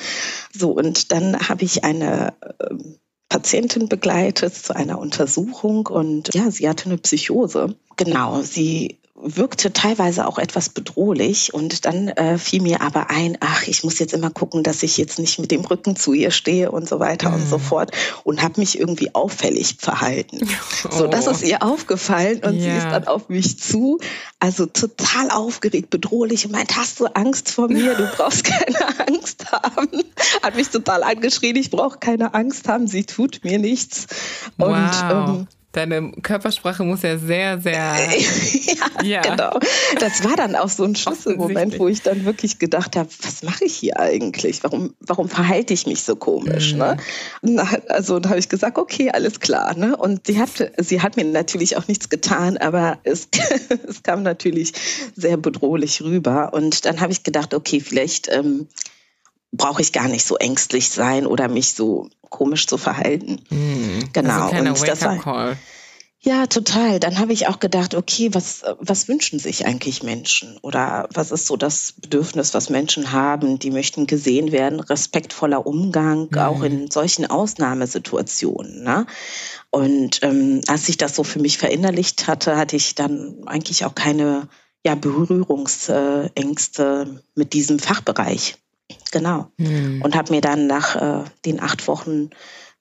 So, und dann habe ich eine ähm, Patientin begleitet zu einer Untersuchung und ja, sie hatte eine Psychose. Genau, sie wirkte teilweise auch etwas bedrohlich und dann äh, fiel mir aber ein, ach, ich muss jetzt immer gucken, dass ich jetzt nicht mit dem Rücken zu ihr stehe und so weiter mhm. und so mhm. fort und habe mich irgendwie auffällig verhalten. Oh. (laughs) So, das ist ihr aufgefallen und ja. sie ist dann auf mich zu, also total aufgeregt, bedrohlich und meint, hast du Angst vor mir? Du brauchst (laughs) keine Angst haben. Hat mich total angeschrien, ich brauche keine Angst haben, sie tut mir nichts. Und wow. ähm, Deine Körpersprache muss ja sehr, sehr. (laughs) ja, ja, genau. Das war dann auch so ein (laughs) Schlüsselmoment, wo ich dann wirklich gedacht habe, was mache ich hier eigentlich? Warum, warum verhalte ich mich so komisch? Ne? Mhm. Ne? Also da habe ich gesagt, okay, alles klar. Ne? Und sie hat, sie hat mir natürlich auch nichts getan, aber es, (laughs) es kam natürlich sehr bedrohlich rüber. Und dann habe ich gedacht, okay, vielleicht ähm, brauche ich gar nicht so ängstlich sein oder mich so komisch zu verhalten. Mhm. Genau. Also und das war, ja, total. Dann habe ich auch gedacht, okay, was, was wünschen sich eigentlich Menschen? Oder was ist so das Bedürfnis, was Menschen haben? Die möchten gesehen werden, respektvoller Umgang, mhm. auch in solchen Ausnahmesituationen. Ne? Und ähm, als ich das so für mich verinnerlicht hatte, hatte ich dann eigentlich auch keine ja, Berührungsängste mit diesem Fachbereich. Genau. Mhm. Und habe mir dann nach äh, den acht Wochen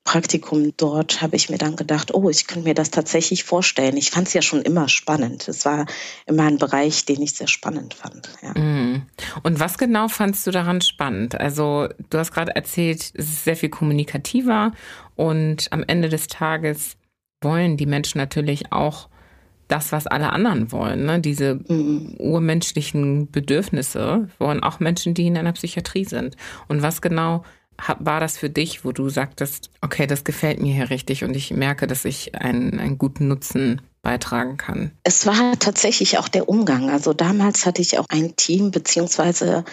Praktikum dort habe ich mir dann gedacht, oh, ich könnte mir das tatsächlich vorstellen. Ich fand es ja schon immer spannend. Es war immer ein Bereich, den ich sehr spannend fand. Ja. Mhm. Und was genau fandst du daran spannend? Also du hast gerade erzählt, es ist sehr viel kommunikativer und am Ende des Tages wollen die Menschen natürlich auch das, was alle anderen wollen. Ne? Diese mhm. urmenschlichen Bedürfnisse wollen auch Menschen, die in einer Psychiatrie sind. Und was genau war das für dich, wo du sagtest, okay, das gefällt mir hier richtig und ich merke, dass ich einen, einen guten Nutzen beitragen kann? Es war tatsächlich auch der Umgang. Also damals hatte ich auch ein Team beziehungsweise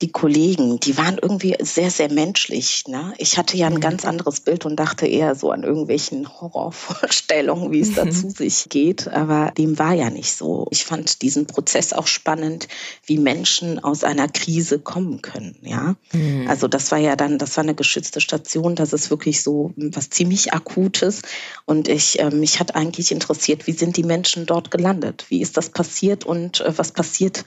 die Kollegen, die waren irgendwie sehr, sehr menschlich. Ne? Ich hatte ja ein mhm. ganz anderes Bild und dachte eher so an irgendwelchen Horrorvorstellungen, wie es da zu sich geht. Aber dem war ja nicht so. Ich fand diesen Prozess auch spannend, wie Menschen aus einer Krise kommen können. Ja, mhm. also das war ja dann, das war eine geschützte Station. Das ist wirklich so was ziemlich Akutes. Und ich, äh, mich hat eigentlich interessiert, wie sind die Menschen dort gelandet? Wie ist das passiert und äh, was passiert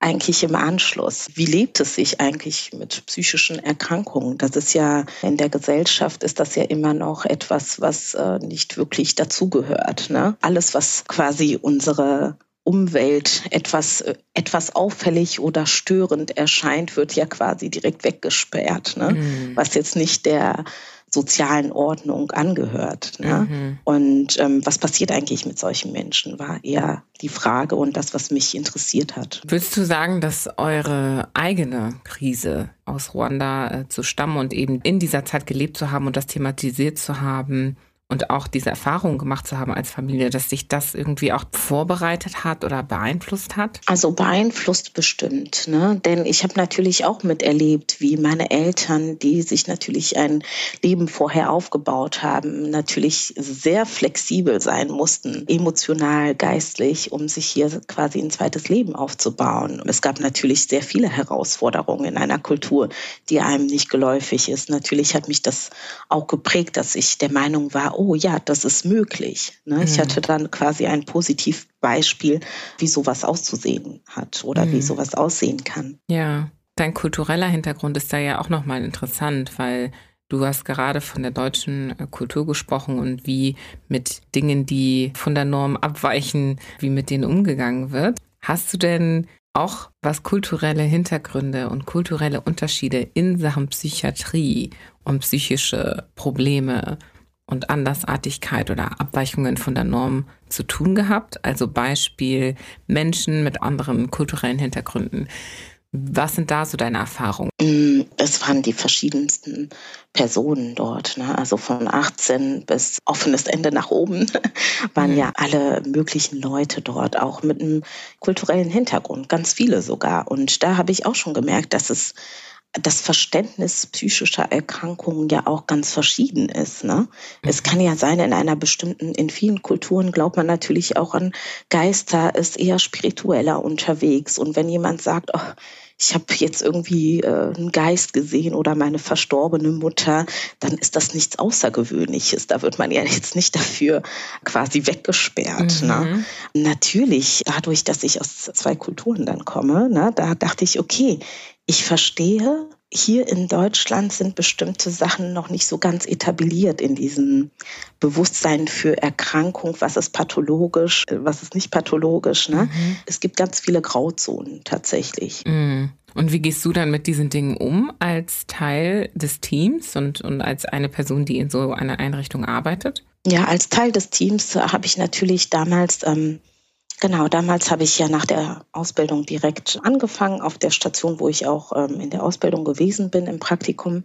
eigentlich im Anschluss? Wie lebt es sich eigentlich mit psychischen Erkrankungen? Das ist ja in der Gesellschaft ist das ja immer noch etwas, was äh, nicht wirklich dazugehört. Ne? Alles, was quasi unsere Umwelt etwas, äh, etwas auffällig oder störend erscheint, wird ja quasi direkt weggesperrt. Ne? Mhm. Was jetzt nicht der sozialen Ordnung angehört. Ne? Mhm. Und ähm, was passiert eigentlich mit solchen Menschen, war eher die Frage und das, was mich interessiert hat. Würdest du sagen, dass eure eigene Krise aus Ruanda äh, zu stammen und eben in dieser Zeit gelebt zu haben und das thematisiert zu haben, und auch diese Erfahrung gemacht zu haben als Familie, dass sich das irgendwie auch vorbereitet hat oder beeinflusst hat? Also beeinflusst bestimmt, ne? Denn ich habe natürlich auch miterlebt, wie meine Eltern, die sich natürlich ein Leben vorher aufgebaut haben, natürlich sehr flexibel sein mussten, emotional, geistlich, um sich hier quasi ein zweites Leben aufzubauen. Es gab natürlich sehr viele Herausforderungen in einer Kultur, die einem nicht geläufig ist. Natürlich hat mich das auch geprägt, dass ich der Meinung war, oh ja, das ist möglich. Ne? Mhm. Ich hatte dann quasi ein Positivbeispiel, wie sowas auszusehen hat oder mhm. wie sowas aussehen kann. Ja, dein kultureller Hintergrund ist da ja auch nochmal interessant, weil Du hast gerade von der deutschen äh, Kultur gesprochen und wie mit Dingen, die von der Norm abweichen, wie mit denen umgegangen wird. Hast du denn auch was kulturelle Hintergründe und kulturelle Unterschiede in Sachen Psychiatrie und psychische Probleme und Andersartigkeit oder Abweichungen von der Norm zu tun gehabt? Also Beispiel Menschen mit anderen kulturellen Hintergründen. Was sind da so deine Erfahrungen? Mm, es waren die verschiedensten Personen dort. Ne? Also von 18 bis offenes Ende nach oben (laughs) waren mhm. ja alle möglichen Leute dort, auch mit einem kulturellen Hintergrund, ganz viele sogar. Und da habe ich auch schon gemerkt, dass es das Verständnis psychischer Erkrankungen ja auch ganz verschieden ist. Ne? Es mhm. kann ja sein, in einer bestimmten, in vielen Kulturen glaubt man natürlich auch an Geister, ist eher spiritueller unterwegs. Und wenn jemand sagt, oh, ich habe jetzt irgendwie äh, einen Geist gesehen oder meine verstorbene Mutter, dann ist das nichts Außergewöhnliches. Da wird man ja (laughs) jetzt nicht dafür quasi weggesperrt. Ne? Mhm. Ne? Natürlich, dadurch, dass ich aus zwei Kulturen dann komme, ne, da dachte ich, okay, ich verstehe, hier in Deutschland sind bestimmte Sachen noch nicht so ganz etabliert in diesem Bewusstsein für Erkrankung, was ist pathologisch, was ist nicht pathologisch. Ne? Mhm. Es gibt ganz viele Grauzonen tatsächlich. Mhm. Und wie gehst du dann mit diesen Dingen um als Teil des Teams und, und als eine Person, die in so einer Einrichtung arbeitet? Ja, als Teil des Teams habe ich natürlich damals ähm, Genau, damals habe ich ja nach der Ausbildung direkt angefangen auf der Station, wo ich auch ähm, in der Ausbildung gewesen bin, im Praktikum.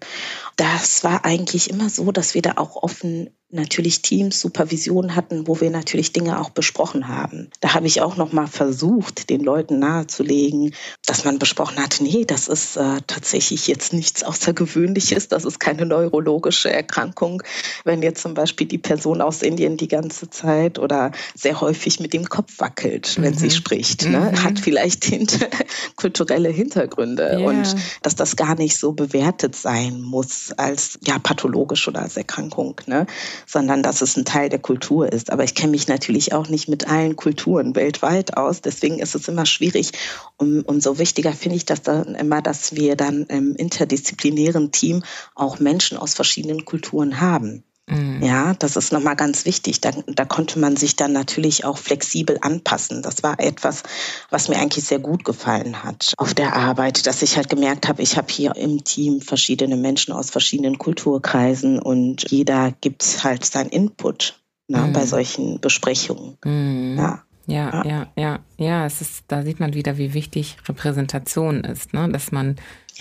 Das war eigentlich immer so, dass wir da auch offen natürlich Teams, Supervision hatten, wo wir natürlich Dinge auch besprochen haben. Da habe ich auch noch mal versucht, den Leuten nahezulegen, dass man besprochen hat, nee, das ist äh, tatsächlich jetzt nichts Außergewöhnliches, das ist keine neurologische Erkrankung. Wenn jetzt zum Beispiel die Person aus Indien die ganze Zeit oder sehr häufig mit dem Kopf wackelt, wenn mhm. sie spricht, ne, mhm. hat vielleicht hinter, (laughs) kulturelle Hintergründe yeah. und dass das gar nicht so bewertet sein muss als ja pathologisch oder als Erkrankung. Ne? Sondern dass es ein Teil der Kultur ist. Aber ich kenne mich natürlich auch nicht mit allen Kulturen weltweit aus. Deswegen ist es immer schwierig. Um, umso wichtiger finde ich das dann immer, dass wir dann im interdisziplinären Team auch Menschen aus verschiedenen Kulturen haben. Mhm. Ja, das ist nochmal ganz wichtig. Da, da konnte man sich dann natürlich auch flexibel anpassen. Das war etwas, was mir eigentlich sehr gut gefallen hat auf der Arbeit, dass ich halt gemerkt habe, ich habe hier im Team verschiedene Menschen aus verschiedenen Kulturkreisen und jeder gibt halt seinen Input ne, mhm. bei solchen Besprechungen. Mhm. Ja. Ja, ja, ja, ja, es ist, da sieht man wieder, wie wichtig Repräsentation ist, ne? dass man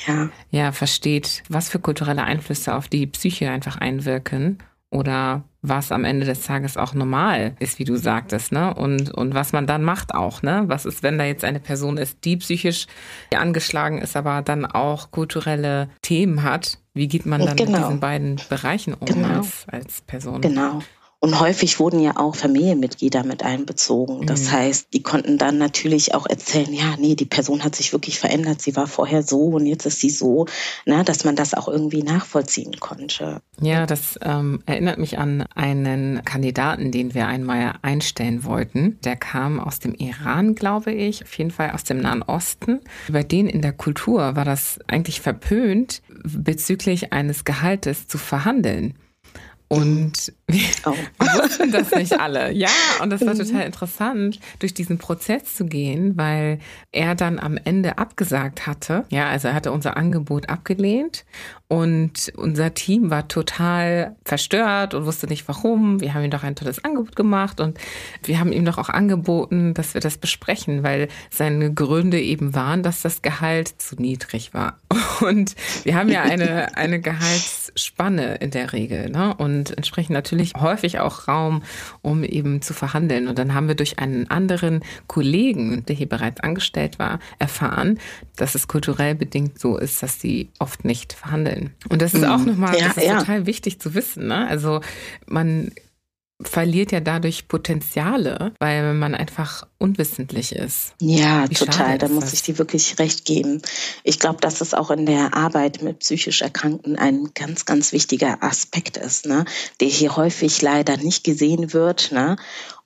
ja. ja versteht, was für kulturelle Einflüsse auf die Psyche einfach einwirken oder was am Ende des Tages auch normal ist, wie du sagtest, ne? Und, und was man dann macht auch, ne? Was ist, wenn da jetzt eine Person ist, die psychisch angeschlagen ist, aber dann auch kulturelle Themen hat? Wie geht man dann genau. mit diesen beiden Bereichen um genau. als, als Person? Genau. Und häufig wurden ja auch Familienmitglieder mit einbezogen. Das mhm. heißt, die konnten dann natürlich auch erzählen, ja, nee, die Person hat sich wirklich verändert. Sie war vorher so und jetzt ist sie so, na, dass man das auch irgendwie nachvollziehen konnte. Ja, das ähm, erinnert mich an einen Kandidaten, den wir einmal einstellen wollten. Der kam aus dem Iran, glaube ich, auf jeden Fall aus dem Nahen Osten. Bei denen in der Kultur war das eigentlich verpönt, bezüglich eines Gehaltes zu verhandeln. Und oh. (laughs) wussten das nicht alle. Ja, und das war mhm. total interessant, durch diesen Prozess zu gehen, weil er dann am Ende abgesagt hatte. Ja, also er hatte unser Angebot abgelehnt und unser Team war total verstört und wusste nicht warum. Wir haben ihm doch ein tolles Angebot gemacht und wir haben ihm doch auch angeboten, dass wir das besprechen, weil seine Gründe eben waren, dass das Gehalt zu niedrig war. (laughs) Und wir haben ja eine, eine Gehaltsspanne in der Regel ne? und entsprechend natürlich häufig auch Raum, um eben zu verhandeln. Und dann haben wir durch einen anderen Kollegen, der hier bereits angestellt war, erfahren, dass es kulturell bedingt so ist, dass sie oft nicht verhandeln. Und das ist auch mhm. nochmal ja, ja. total wichtig zu wissen. Ne? Also man verliert ja dadurch Potenziale, weil man einfach unwissentlich ist. Ja, Wie total. Da muss ich dir wirklich recht geben. Ich glaube, dass es auch in der Arbeit mit psychisch Erkrankten ein ganz, ganz wichtiger Aspekt ist, ne? der hier häufig leider nicht gesehen wird. Ne?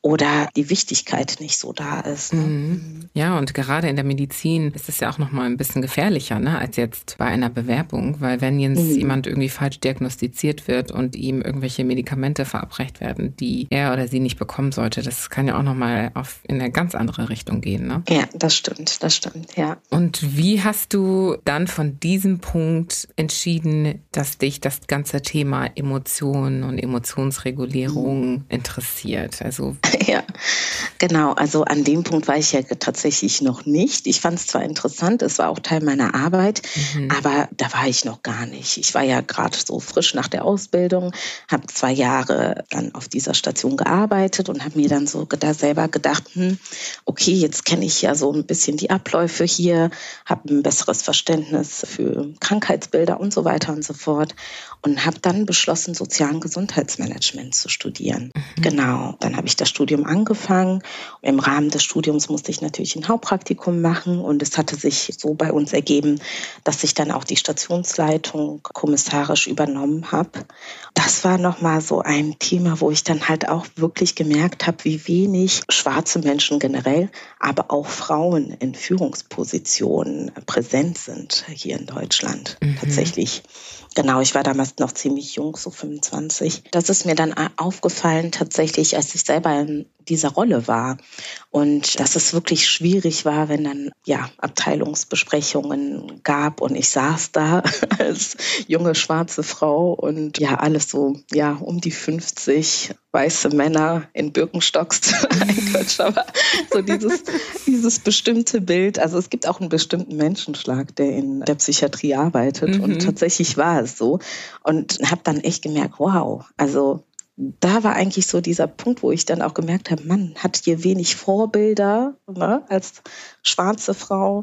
Oder die Wichtigkeit nicht so da ist. Ne? Mhm. Ja, und gerade in der Medizin ist es ja auch noch mal ein bisschen gefährlicher, ne, als jetzt bei einer Bewerbung, weil wenn jetzt mhm. jemand irgendwie falsch diagnostiziert wird und ihm irgendwelche Medikamente verabreicht werden, die er oder sie nicht bekommen sollte, das kann ja auch noch mal auf in eine ganz andere Richtung gehen, ne? Ja, das stimmt, das stimmt, ja. Und wie hast du dann von diesem Punkt entschieden, dass dich das ganze Thema Emotionen und Emotionsregulierung mhm. interessiert? Also (laughs) ja, genau. Also an dem Punkt war ich ja tatsächlich noch nicht. Ich fand es zwar interessant, es war auch Teil meiner Arbeit, mhm. aber da war ich noch gar nicht. Ich war ja gerade so frisch nach der Ausbildung, habe zwei Jahre dann auf dieser Station gearbeitet und habe mir dann so da selber gedacht, hm, okay, jetzt kenne ich ja so ein bisschen die Abläufe hier, habe ein besseres Verständnis für Krankheitsbilder und so weiter und so fort und habe dann beschlossen, sozialen Gesundheitsmanagement zu studieren. Mhm. Genau, dann habe ich das Studium angefangen. Im Rahmen des Studiums musste ich natürlich ein Hauptpraktikum machen und es hatte sich so bei uns ergeben, dass ich dann auch die Stationsleitung kommissarisch übernommen habe. Das war nochmal so ein Thema, wo ich dann halt auch wirklich gemerkt habe, wie wenig schwarze Menschen generell, aber auch Frauen in Führungspositionen präsent sind hier in Deutschland. Mhm. Tatsächlich Genau, ich war damals noch ziemlich jung, so 25. Das ist mir dann aufgefallen tatsächlich, als ich selber dieser Rolle war. Und dass es wirklich schwierig war, wenn dann ja Abteilungsbesprechungen gab und ich saß da (laughs) als junge schwarze Frau und ja alles so ja um die 50 weiße Männer in Birkenstocks (laughs) aber so dieses, dieses bestimmte Bild. Also es gibt auch einen bestimmten Menschenschlag, der in der Psychiatrie arbeitet mhm. und tatsächlich war es so und habe dann echt gemerkt, wow, also da war eigentlich so dieser Punkt, wo ich dann auch gemerkt habe, man hat hier wenig Vorbilder ne, als schwarze Frau.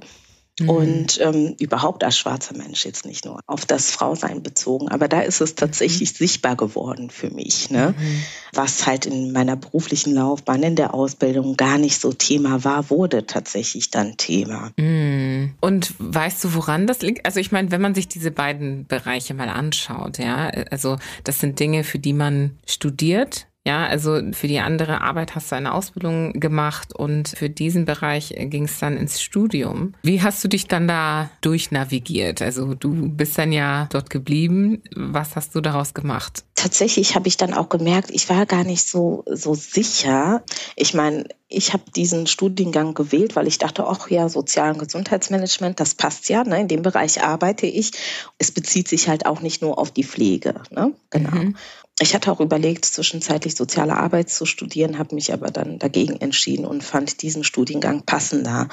Mhm. Und ähm, überhaupt als schwarzer Mensch, jetzt nicht nur auf das Frausein bezogen, aber da ist es tatsächlich mhm. sichtbar geworden für mich, ne? Mhm. was halt in meiner beruflichen Laufbahn, in der Ausbildung gar nicht so Thema war, wurde tatsächlich dann Thema. Mhm. Und weißt du, woran das liegt? Also ich meine, wenn man sich diese beiden Bereiche mal anschaut, ja, also das sind Dinge, für die man studiert, ja, also für die andere Arbeit hast du eine Ausbildung gemacht und für diesen Bereich ging es dann ins Studium. Wie hast du dich dann da durchnavigiert? Also du bist dann ja dort geblieben. Was hast du daraus gemacht? Tatsächlich habe ich dann auch gemerkt, ich war gar nicht so, so sicher. Ich meine, ich habe diesen Studiengang gewählt, weil ich dachte, ach ja, Sozial- und Gesundheitsmanagement, das passt ja, ne? in dem Bereich arbeite ich. Es bezieht sich halt auch nicht nur auf die Pflege. Ne? Genau. Mhm. Ich hatte auch überlegt, zwischenzeitlich soziale Arbeit zu studieren, habe mich aber dann dagegen entschieden und fand diesen Studiengang passender.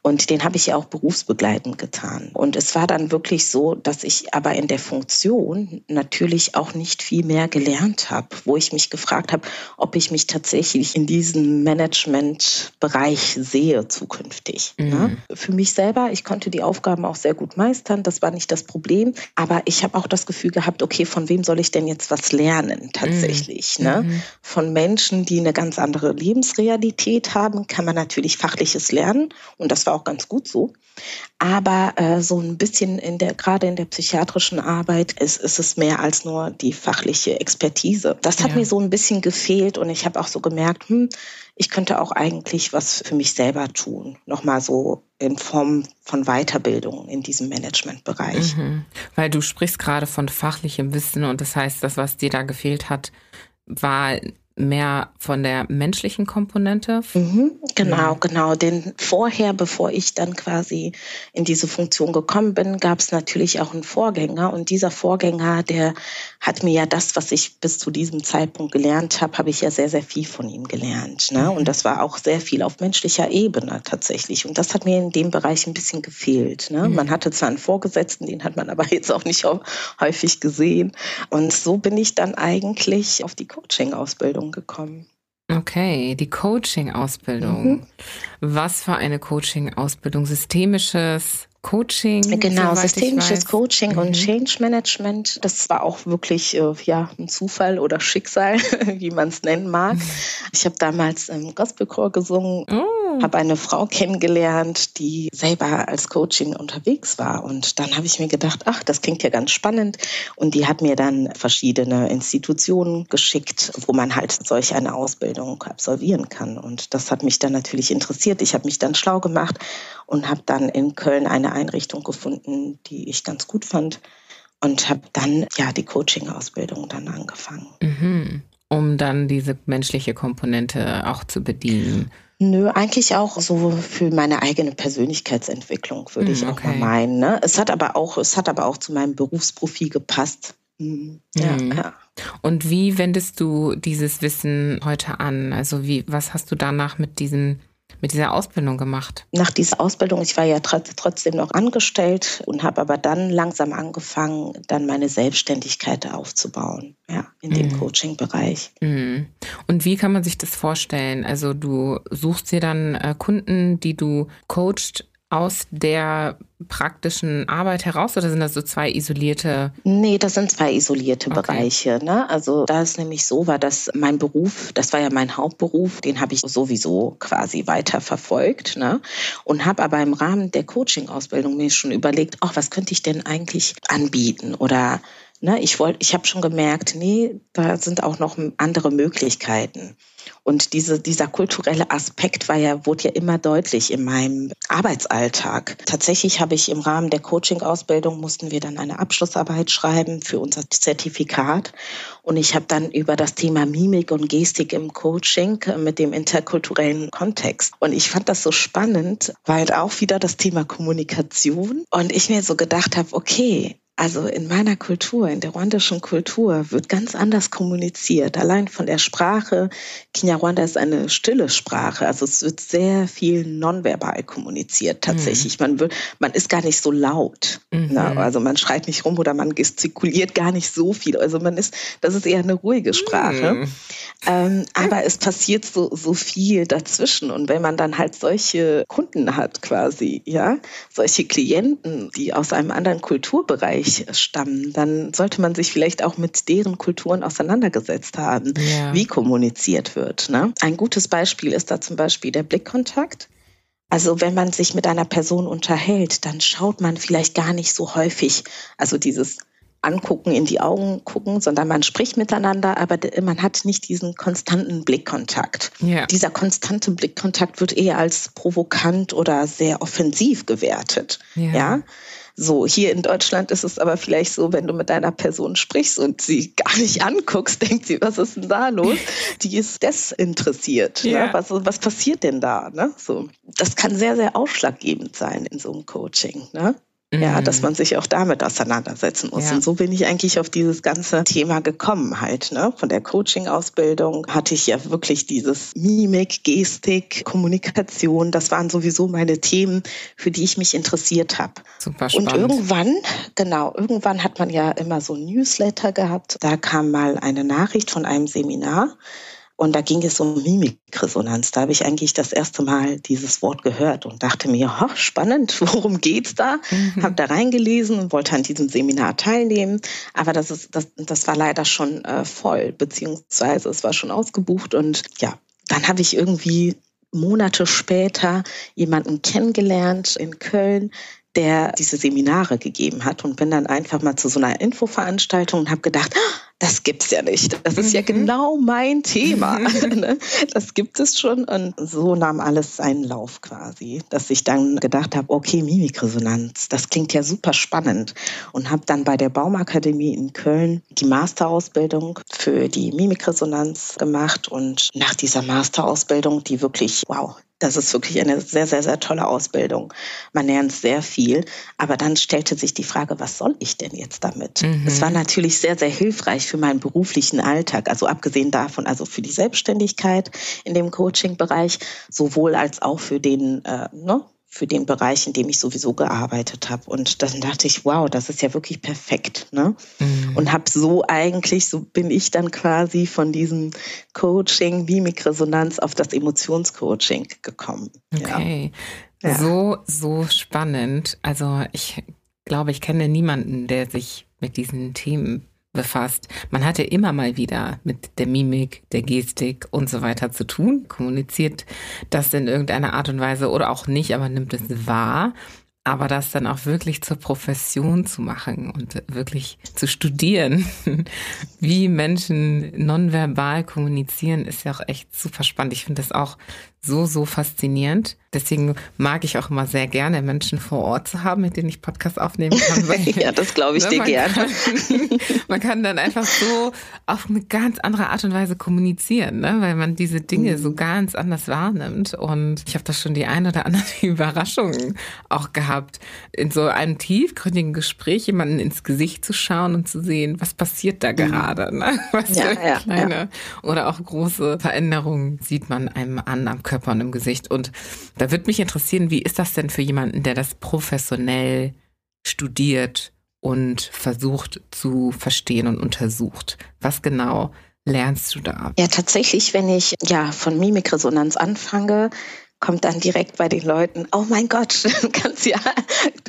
Und den habe ich ja auch berufsbegleitend getan. Und es war dann wirklich so, dass ich aber in der Funktion natürlich auch nicht viel mehr gelernt habe, wo ich mich gefragt habe, ob ich mich tatsächlich in diesem Managementbereich sehe zukünftig. Mhm. Ne? Für mich selber, ich konnte die Aufgaben auch sehr gut meistern, das war nicht das Problem. Aber ich habe auch das Gefühl gehabt, okay, von wem soll ich denn jetzt was lernen? lernen tatsächlich. Mhm. Ne? Mhm. Von Menschen, die eine ganz andere Lebensrealität haben, kann man natürlich fachliches lernen und das war auch ganz gut so. Aber äh, so ein bisschen in der, gerade in der psychiatrischen Arbeit ist, ist es mehr als nur die fachliche Expertise. Das hat ja. mir so ein bisschen gefehlt und ich habe auch so gemerkt, hm, ich könnte auch eigentlich was für mich selber tun. Nochmal so in Form von Weiterbildung in diesem Managementbereich. Mhm. Weil du sprichst gerade von fachlichem Wissen und das heißt, das, was dir da gefehlt hat, war mehr von der menschlichen Komponente? Mhm, genau, ja. genau. Denn vorher, bevor ich dann quasi in diese Funktion gekommen bin, gab es natürlich auch einen Vorgänger. Und dieser Vorgänger, der hat mir ja das, was ich bis zu diesem Zeitpunkt gelernt habe, habe ich ja sehr, sehr viel von ihm gelernt. Ne? Und das war auch sehr viel auf menschlicher Ebene tatsächlich. Und das hat mir in dem Bereich ein bisschen gefehlt. Ne? Mhm. Man hatte zwar einen Vorgesetzten, den hat man aber (laughs) jetzt auch nicht häufig gesehen. Und so bin ich dann eigentlich auf die Coaching-Ausbildung Ausbildung gekommen. Okay, die Coaching-Ausbildung. Mhm. Was für eine Coaching-Ausbildung? Systemisches Coaching? Genau, systemisches Coaching mhm. und Change Management. Das war auch wirklich äh, ja, ein Zufall oder Schicksal, (laughs) wie man es nennen mag. Mhm. Ich habe damals im Gospelchor gesungen. Oh. habe eine Frau kennengelernt, die selber als Coaching unterwegs war. Und dann habe ich mir gedacht, ach, das klingt ja ganz spannend. Und die hat mir dann verschiedene Institutionen geschickt, wo man halt solch eine Ausbildung absolvieren kann. Und das hat mich dann natürlich interessiert. Ich habe mich dann schlau gemacht und habe dann in Köln eine Einrichtung gefunden, die ich ganz gut fand und habe dann ja die Coaching-Ausbildung dann angefangen. Mhm. Um dann diese menschliche Komponente auch zu bedienen. Nö, eigentlich auch so für meine eigene Persönlichkeitsentwicklung, würde mhm, ich auch okay. mal meinen. Ne? Es hat aber auch, es hat aber auch zu meinem Berufsprofil gepasst. Mhm. Ja, mhm. ja. Und wie wendest du dieses Wissen heute an? Also wie, was hast du danach mit diesem mit dieser Ausbildung gemacht? Nach dieser Ausbildung, ich war ja trotzdem noch angestellt und habe aber dann langsam angefangen, dann meine Selbstständigkeit aufzubauen, ja, in dem mhm. Coaching-Bereich. Mhm. Und wie kann man sich das vorstellen? Also du suchst dir dann äh, Kunden, die du coachst aus der praktischen Arbeit heraus oder sind das so zwei isolierte? Nee, das sind zwei isolierte okay. Bereiche. Ne? Also da es nämlich so war, dass mein Beruf, das war ja mein Hauptberuf, den habe ich sowieso quasi weiter verfolgt ne? und habe aber im Rahmen der Coaching-Ausbildung mir schon überlegt, ach, was könnte ich denn eigentlich anbieten oder Ne, ich wollte, ich habe schon gemerkt, nee, da sind auch noch andere Möglichkeiten. Und diese, dieser kulturelle Aspekt war ja, wurde ja immer deutlich in meinem Arbeitsalltag. Tatsächlich habe ich im Rahmen der Coaching-Ausbildung mussten wir dann eine Abschlussarbeit schreiben für unser Zertifikat. Und ich habe dann über das Thema Mimik und Gestik im Coaching mit dem interkulturellen Kontext. Und ich fand das so spannend, weil auch wieder das Thema Kommunikation. Und ich mir so gedacht habe, okay, also in meiner Kultur, in der ruandischen Kultur, wird ganz anders kommuniziert. Allein von der Sprache. Kinyarwanda ist eine stille Sprache. Also es wird sehr viel nonverbal kommuniziert tatsächlich. Mhm. Man, wird, man ist gar nicht so laut. Mhm. Ne? Also man schreit nicht rum oder man gestikuliert gar nicht so viel. Also man ist, das ist eher eine ruhige Sprache. Mhm. Ähm, aber es passiert so, so viel dazwischen. Und wenn man dann halt solche Kunden hat quasi, ja, solche Klienten, die aus einem anderen Kulturbereich Bereich stammen, dann sollte man sich vielleicht auch mit deren Kulturen auseinandergesetzt haben, ja. wie kommuniziert wird. Ne? Ein gutes Beispiel ist da zum Beispiel der Blickkontakt. Also wenn man sich mit einer Person unterhält, dann schaut man vielleicht gar nicht so häufig, also dieses angucken, in die Augen gucken, sondern man spricht miteinander, aber man hat nicht diesen konstanten Blickkontakt. Ja. Dieser konstante Blickkontakt wird eher als provokant oder sehr offensiv gewertet. Ja. ja? So, hier in Deutschland ist es aber vielleicht so, wenn du mit deiner Person sprichst und sie gar nicht anguckst, (laughs) denkt sie, was ist denn da los? Die ist desinteressiert. Ja. Ne? Was, was passiert denn da? Ne? So, das kann sehr, sehr ausschlaggebend sein in so einem Coaching. Ne? Ja, dass mhm. man sich auch damit auseinandersetzen muss. Ja. Und so bin ich eigentlich auf dieses ganze Thema gekommen halt. Ne? Von der Coaching-Ausbildung hatte ich ja wirklich dieses Mimik, Gestik, Kommunikation. Das waren sowieso meine Themen, für die ich mich interessiert habe. Super spannend. Und irgendwann, genau, irgendwann hat man ja immer so ein Newsletter gehabt. Da kam mal eine Nachricht von einem Seminar. Und da ging es um Mimikresonanz. Da habe ich eigentlich das erste Mal dieses Wort gehört und dachte mir, oh, spannend, (laughs) worum geht's da? Mhm. Habe da reingelesen und wollte an diesem Seminar teilnehmen. Aber das, ist, das, das war leider schon äh, voll, beziehungsweise es war schon ausgebucht. Und ja, dann habe ich irgendwie Monate später jemanden kennengelernt in Köln, der diese Seminare gegeben hat und bin dann einfach mal zu so einer Infoveranstaltung und habe gedacht, das gibt's ja nicht. Das ist ja mhm. genau mein Thema. (laughs) Ne? das gibt es schon. Und so nahm alles seinen Lauf quasi, dass ich dann gedacht habe, okay, Mimikresonanz, das klingt ja super spannend. Und habe dann bei der Baumakademie in Köln die Masterausbildung für die Mimikresonanz gemacht. Und nach dieser Masterausbildung, die wirklich, wow, das ist wirklich eine sehr, sehr, sehr tolle Ausbildung. Man lernt sehr viel. Aber dann stellte sich die Frage, was soll ich denn jetzt damit? Mhm. Es war natürlich sehr, sehr hilfreich für meinen beruflichen Alltag. Also abgesehen davon, also für die Selbstständigkeit in dem Coaching-Bereich, sowohl als auch für den, äh, ne, für den Bereich, in dem ich sowieso gearbeitet habe. Und dann dachte ich, wow, das ist ja wirklich perfekt. Ne? Mhm. Und habe so eigentlich, so bin ich dann quasi von diesem Coaching, Mimikresonanz auf das Emotionscoaching gekommen. Okay. Ja. So, so spannend. Also ich glaube, ich kenne niemanden, der sich mit diesen Themen befasst. Man hat ja immer mal wieder mit der Mimik, der Gestik und so weiter zu tun, kommuniziert das in irgendeiner Art und Weise oder auch nicht, aber nimmt es wahr. Aber das dann auch wirklich zur Profession zu machen und wirklich zu studieren, (laughs) wie Menschen nonverbal kommunizieren, ist ja auch echt super spannend. Ich finde das auch so, so faszinierend. Deswegen mag ich auch immer sehr gerne, Menschen vor Ort zu haben, mit denen ich Podcast aufnehmen kann. (laughs) Weil, ja, das glaube ich ne, dir gerne. Kann, (laughs) man kann dann einfach so auf eine ganz andere Art und Weise kommunizieren, ne? weil man diese Dinge so mhm. ganz anders wahrnimmt. Und ich habe da schon die ein oder andere (laughs) Überraschung auch gehabt, in so einem tiefgründigen Gespräch jemanden ins Gesicht zu schauen und zu sehen, was passiert da mhm. gerade. Ne? Was ja, für ja, kleine ja. oder auch große Veränderungen sieht man einem an am Körper Körper und im Gesicht. Und da würde mich interessieren, wie ist das denn für jemanden, der das professionell studiert und versucht zu verstehen und untersucht? Was genau lernst du da? Ja, tatsächlich, wenn ich ja von Mimikresonanz anfange, kommt dann direkt bei den Leuten, oh mein Gott, du (laughs) kannst ja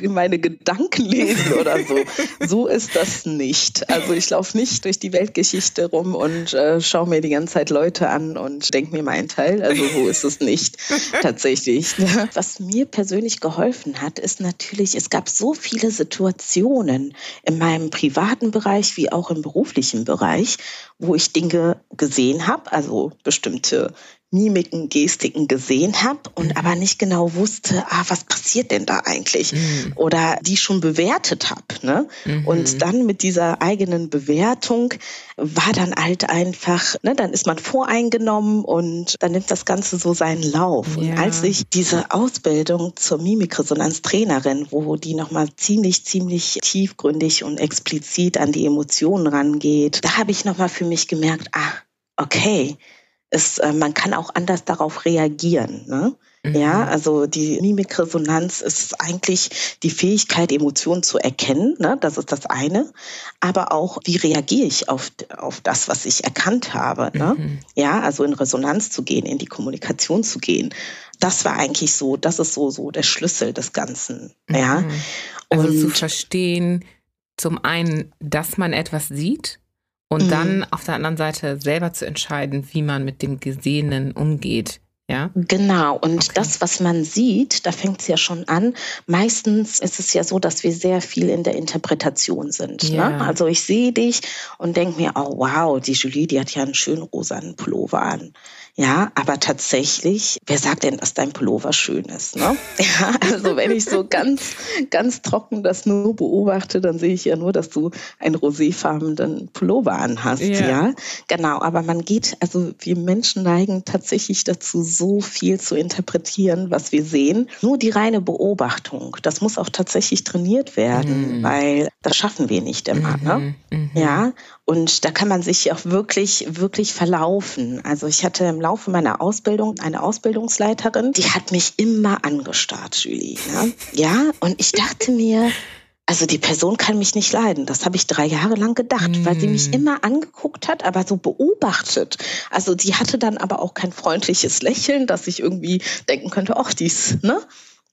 meine Gedanken lesen oder so. So ist das nicht. Also ich laufe nicht durch die Weltgeschichte rum und äh, schaue mir die ganze Zeit Leute an und denke mir meinen Teil. Also so ist es nicht (laughs) tatsächlich. Was mir persönlich geholfen hat, ist natürlich, es gab so viele Situationen in meinem privaten Bereich wie auch im beruflichen Bereich, wo ich Dinge gesehen habe, also bestimmte Mimiken, Gestiken gesehen habe und mhm. aber nicht genau wusste, ah, was passiert denn da eigentlich? Mhm. Oder die schon bewertet habe. Ne? Mhm. Und dann mit dieser eigenen Bewertung war dann halt einfach, ne, dann ist man voreingenommen und dann nimmt das Ganze so seinen Lauf. Ja. Und als ich diese Ausbildung zur Mimikresonanztrainerin, wo die nochmal ziemlich, ziemlich tiefgründig und explizit an die Emotionen rangeht, da habe ich nochmal für mich gemerkt, ah, okay, ist, äh, man kann auch anders darauf reagieren. Ne? Mhm. Ja, also die Mimikresonanz ist eigentlich die Fähigkeit, Emotionen zu erkennen. Ne? Das ist das eine. Aber auch, wie reagiere ich auf, auf das, was ich erkannt habe? Ne? Mhm. Ja, also in Resonanz zu gehen, in die Kommunikation zu gehen. Das war eigentlich so, das ist so, so der Schlüssel des Ganzen. Mhm. Ja. Also Und, zu verstehen, zum einen, dass man etwas sieht und mhm. dann auf der anderen Seite selber zu entscheiden, wie man mit dem Gesehenen umgeht. Ja? Genau, und okay. das, was man sieht, da fängt es ja schon an. Meistens ist es ja so, dass wir sehr viel in der Interpretation sind. Ja. Ne? Also ich sehe dich und denke mir, oh wow, die Julie, die hat ja einen schönen rosanen Pullover an. Ja, aber tatsächlich, wer sagt denn, dass dein Pullover schön ist? Ne? (laughs) Ja, also wenn ich so ganz, ganz trocken das nur beobachte, dann sehe ich ja nur, dass du einen roséfarbenen Pullover anhast. Yeah. Ja, genau. Aber man geht, also wir Menschen neigen tatsächlich dazu, so viel zu interpretieren, was wir sehen. Nur die reine Beobachtung, das muss auch tatsächlich trainiert werden, mm. weil das schaffen wir nicht immer. Mm -hmm, ne? Mm -hmm. Ja, und da kann man sich auch wirklich, wirklich verlaufen. Also ich hatte im Laufe meiner Ausbildung eine Ausbildungsleiterin, die hat mich immer angestarrt, Julie. Ne? (laughs) Ja, und ich dachte mir, also die Person kann mich nicht leiden. Das habe ich drei Jahre lang gedacht, mm. weil sie mich mm. immer angeguckt hat, aber so beobachtet. Also die hatte dann aber auch kein freundliches Lächeln, dass ich irgendwie denken könnte, ach, dies, ne?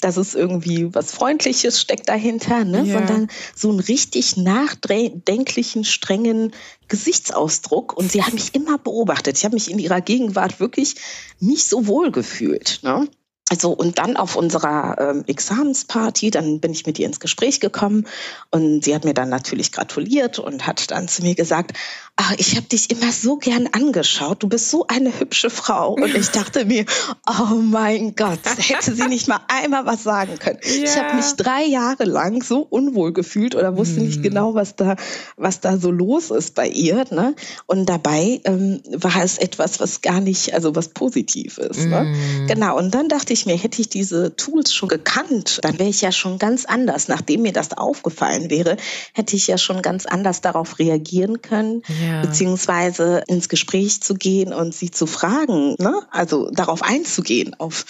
Dass es irgendwie was Freundliches steckt dahinter, ne? Ja. sondern so einen richtig nachdenklichen, strengen Gesichtsausdruck. Und sie hat mich immer beobachtet. Ich habe mich in ihrer Gegenwart wirklich nicht so wohl gefühlt. Ne? Also und dann auf unserer ähm, Examensparty, dann bin ich mit ihr ins Gespräch gekommen und sie hat mir dann natürlich gratuliert und hat dann zu mir gesagt, ach, ich habe dich immer so gern angeschaut, du bist so eine hübsche Frau und ich dachte mir, oh mein Gott, hätte sie nicht mal einmal was sagen können. Yeah. Ich habe mich drei Jahre lang so unwohl gefühlt oder wusste mm. nicht hm. genau, was da was da so los ist bei ihr, ne? Und dabei ähm, war es etwas, was gar nicht, also was positiv ist, ne? Hm. Genau. Und dann dachte ich ich mir, hätte ich diese Tools schon gekannt, dann wäre ich ja schon ganz anders. Nachdem mir das aufgefallen wäre, hätte ich ja schon ganz anders darauf reagieren können, ja. Beziehungsweise ins Gespräch zu gehen und sie zu fragen, ne? also darauf einzugehen, auf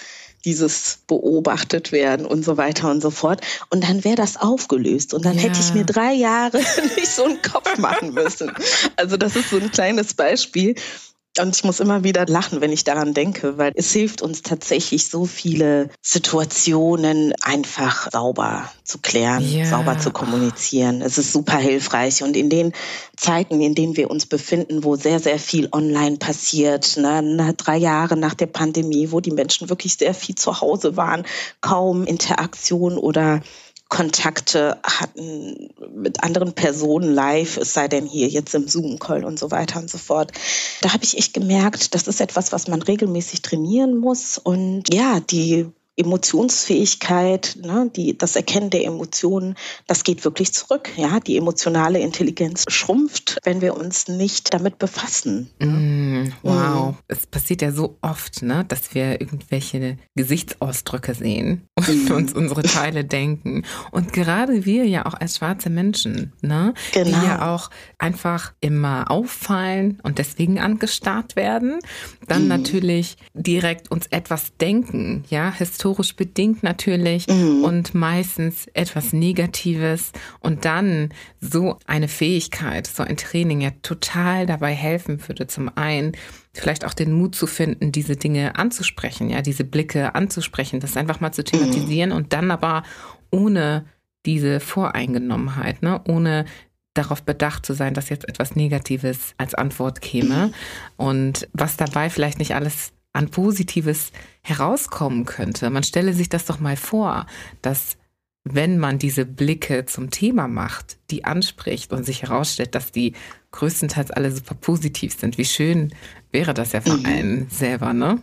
dieses beobachtet werden und so weiter und so fort. Und dann wäre das aufgelöst. Und dann ja. hätte ich mir drei Jahre (laughs) nicht so einen Kopf machen müssen. Also das ist so ein kleines Beispiel, Und ich muss immer wieder lachen, wenn ich daran denke, weil es hilft uns tatsächlich so viele Situationen einfach sauber zu klären, ja. sauber zu kommunizieren. Es ist super hilfreich. Und in den Zeiten, in denen wir uns befinden, wo sehr, sehr viel online passiert, ne, drei Jahre nach der Pandemie, wo die Menschen wirklich sehr viel zu Hause waren, kaum Interaktion oder Kontakte hatten mit anderen Personen live, es sei denn hier jetzt im Zoom-Call und so weiter und so fort. Da habe ich echt gemerkt, das ist etwas, was man regelmäßig trainieren muss. Und ja, die Emotionsfähigkeit, ne, die, das Erkennen der Emotionen, das geht wirklich zurück. Ja, die emotionale Intelligenz schrumpft, wenn wir uns nicht damit befassen. Mm, wow, mm. es passiert ja so oft, ne, dass wir irgendwelche Gesichtsausdrücke sehen und mm. uns unsere Teile denken. Und gerade wir ja auch als schwarze Menschen, ne, genau. die ja auch einfach immer auffallen und deswegen angestarrt werden, dann mm. natürlich direkt uns etwas denken, ja, historisch bedingt natürlich mhm. und meistens etwas Negatives und dann so eine Fähigkeit, so ein Training ja total dabei helfen würde, zum einen vielleicht auch den Mut zu finden, diese Dinge anzusprechen, ja, diese Blicke anzusprechen, das einfach mal zu thematisieren mhm. und dann aber ohne diese Voreingenommenheit, ne, ohne darauf bedacht zu sein, dass jetzt etwas Negatives als Antwort käme und was dabei vielleicht nicht alles an Positives herauskommen könnte. Man stelle sich das doch mal vor, dass wenn man diese Blicke zum Thema macht, die anspricht und sich herausstellt, dass die größtenteils alle super positiv sind. Wie schön wäre das ja für mhm. einen selber, ne?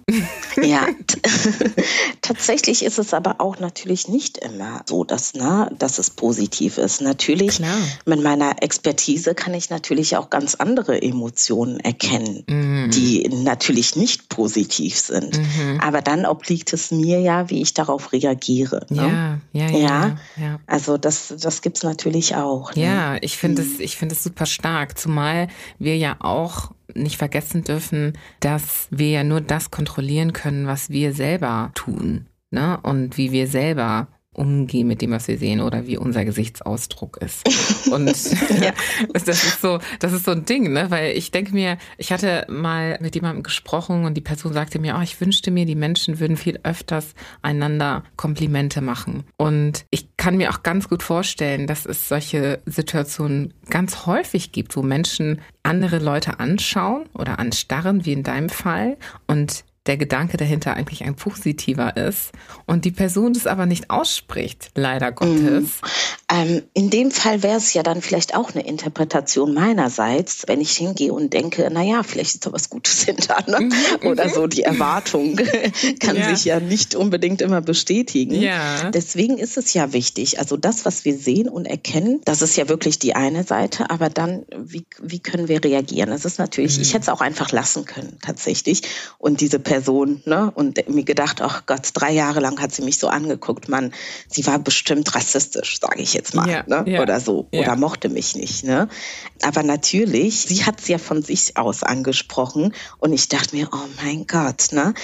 Ja, (laughs) (laughs) tatsächlich ist es aber auch natürlich nicht immer so, dass, ne, dass es positiv ist. Natürlich, Klar. mit meiner Expertise kann ich natürlich auch ganz andere Emotionen erkennen, mhm. die natürlich nicht positiv sind. Mhm. Aber dann obliegt es mir ja, wie ich darauf reagiere. Ne? Ja, ja, ja, ja, ja. Also das, das gibt es natürlich auch. Ne? Ja, ich finde es, ich finde es super stark, zumal wir ja auch nicht vergessen dürfen, dass wir ja nur das kontrollieren können, was wir selber tun. Ne? Und wie wir selber umgehen mit dem, was wir sehen oder wie unser Gesichtsausdruck ist. Und (laughs) ja. das ist so, das ist so ein Ding, ne? Weil ich denke mir, ich hatte mal mit jemandem gesprochen und die Person sagte mir, oh, ich wünschte mir, die Menschen würden viel öfters einander Komplimente machen. Und ich kann mir auch ganz gut vorstellen, dass es solche Situationen ganz häufig gibt, wo Menschen andere Leute anschauen oder anstarren, wie in deinem Fall, und der Gedanke dahinter eigentlich ein positiver ist und die Person das aber nicht ausspricht, leider Gottes. Mhm. Ähm, in dem Fall wäre es ja dann vielleicht auch eine Interpretation meinerseits, wenn ich hingehe und denke, naja, vielleicht ist da was Gutes (laughs) hinter, ne? Mhm. oder so. Die Erwartung (laughs) kann ja. sich ja nicht unbedingt immer bestätigen. Ja. Deswegen ist es ja wichtig, also das, was wir sehen und erkennen, das ist ja wirklich die eine Seite, aber dann, wie, wie können wir reagieren? Das ist natürlich, mhm. ich hätte es auch einfach lassen können, tatsächlich. Und diese Person ne? Und mir gedacht, ach Gott, drei Jahre lang hat sie mich so angeguckt, man, sie war bestimmt rassistisch, sage ich jetzt mal, ja, ne? Ja, oder so, ja. oder mochte mich nicht, ne? Aber natürlich, sie hat es ja von sich aus angesprochen und ich dachte mir, oh mein Gott, ne?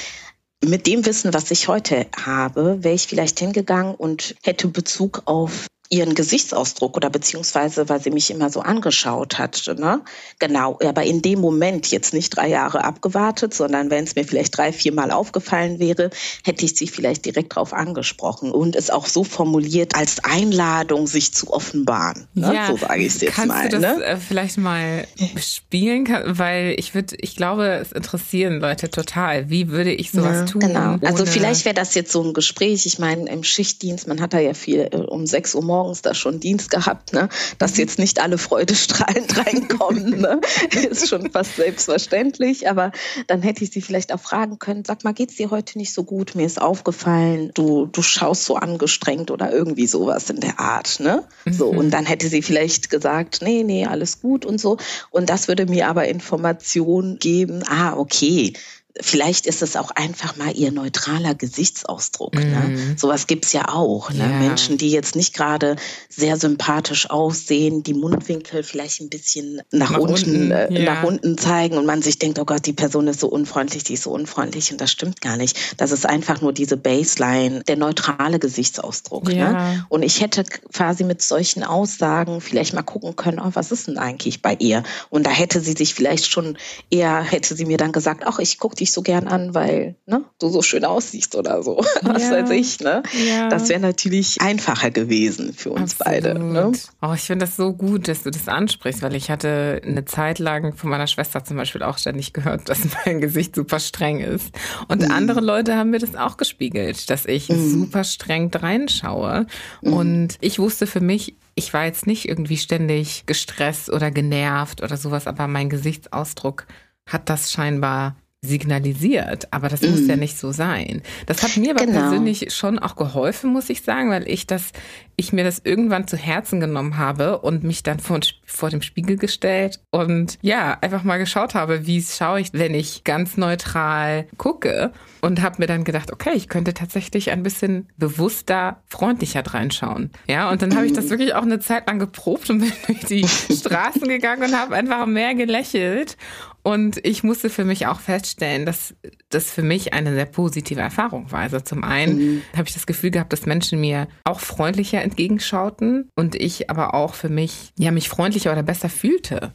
Mit dem Wissen, was ich heute habe, wäre ich vielleicht hingegangen und hätte Bezug auf ihren Gesichtsausdruck oder beziehungsweise, weil sie mich immer so angeschaut hat. Ne? Genau, aber in dem Moment jetzt nicht drei Jahre abgewartet, sondern wenn es mir vielleicht drei, vier Mal aufgefallen wäre, hätte ich sie vielleicht direkt darauf angesprochen und es auch so formuliert als Einladung, sich zu offenbaren. Ne? Ja, so sage ich es jetzt kannst mal. Du das ne? Äh, vielleicht mal spielen, weil ich würde, ich glaube, es interessieren Leute total. Wie würde ich sowas ja, tun? Genau. Also vielleicht wäre das jetzt so ein Gespräch. Ich meine, im Schichtdienst, man hat da ja viel äh, um sechs Uhr morgens morgens da schon Dienst gehabt, ne? dass mhm. jetzt nicht alle freudestrahlend (laughs) reinkommen, ne? ist schon fast selbstverständlich. Aber dann hätte ich sie vielleicht auch fragen können, sag mal, geht's dir heute nicht so gut? Mir ist aufgefallen, du, du schaust so angestrengt oder irgendwie sowas in der Art. Ne? So, und mhm. dann hätte sie vielleicht gesagt, nee, nee, alles gut und so. Und das würde mir aber Informationen geben, ah, okay, vielleicht ist es auch einfach mal ihr neutraler Gesichtsausdruck. Ne? Mhm. Ne? Sowas gibt's ja auch. Ne? Ja. Menschen, die jetzt nicht gerade sehr sympathisch aussehen, die Mundwinkel vielleicht ein bisschen nach, nach unten, unten äh, ja. nach unten zeigen und man sich denkt, oh Gott, die Person ist so unfreundlich, die ist so unfreundlich und das stimmt gar nicht. Das ist einfach nur diese Baseline, der neutrale Gesichtsausdruck. Ne? Ja. Ne? Und ich hätte quasi mit solchen Aussagen vielleicht mal gucken können, oh, was ist denn eigentlich bei ihr? Und da hätte sie sich vielleicht schon eher, hätte sie mir dann gesagt, ach, ich gucke dich so gern an, weil ne, du so schön aussiehst oder so. (laughs) Was ja. weiß ich. Ne? Ja. Das wäre natürlich einfacher gewesen für uns Absolut. beide. Ne? Oh, ich finde das so gut, dass du das ansprichst, weil ich hatte eine Zeit lang von meiner Schwester zum Beispiel auch ständig gehört, dass mein Gesicht super streng ist. Und mhm. andere Leute haben mir das auch gespiegelt, dass ich mhm. super streng reinschaue. Mhm. Und ich wusste für mich, ich war jetzt nicht irgendwie ständig gestresst oder genervt oder sowas, aber mein Gesichtsausdruck hat das scheinbar signalisiert, aber das mm. muss ja mhm. nicht so sein. Das hat mir aber genau. persönlich schon auch geholfen, muss ich sagen, weil ich das, ich mir das irgendwann zu Herzen genommen habe und mich dann vor, vor dem Spiegel gestellt und ja, einfach mal geschaut habe, wie schaue ich, wenn ich ganz neutral gucke und habe mir dann gedacht, okay, ich könnte tatsächlich ein bisschen bewusster, freundlicher reinschauen. Ja, und dann habe ich das wirklich auch eine Zeit lang geprobt und bin (laughs) durch die (laughs) Straßen gegangen und habe einfach mehr gelächelt und ich musste für mich auch feststellen, dass das für mich eine sehr positive Erfahrung war. Also zum einen mhm. habe ich das Gefühl gehabt, dass Menschen mir auch freundlicher entgegenschauten und ich aber auch für mich, ja, mich freundlicher oder besser fühlte.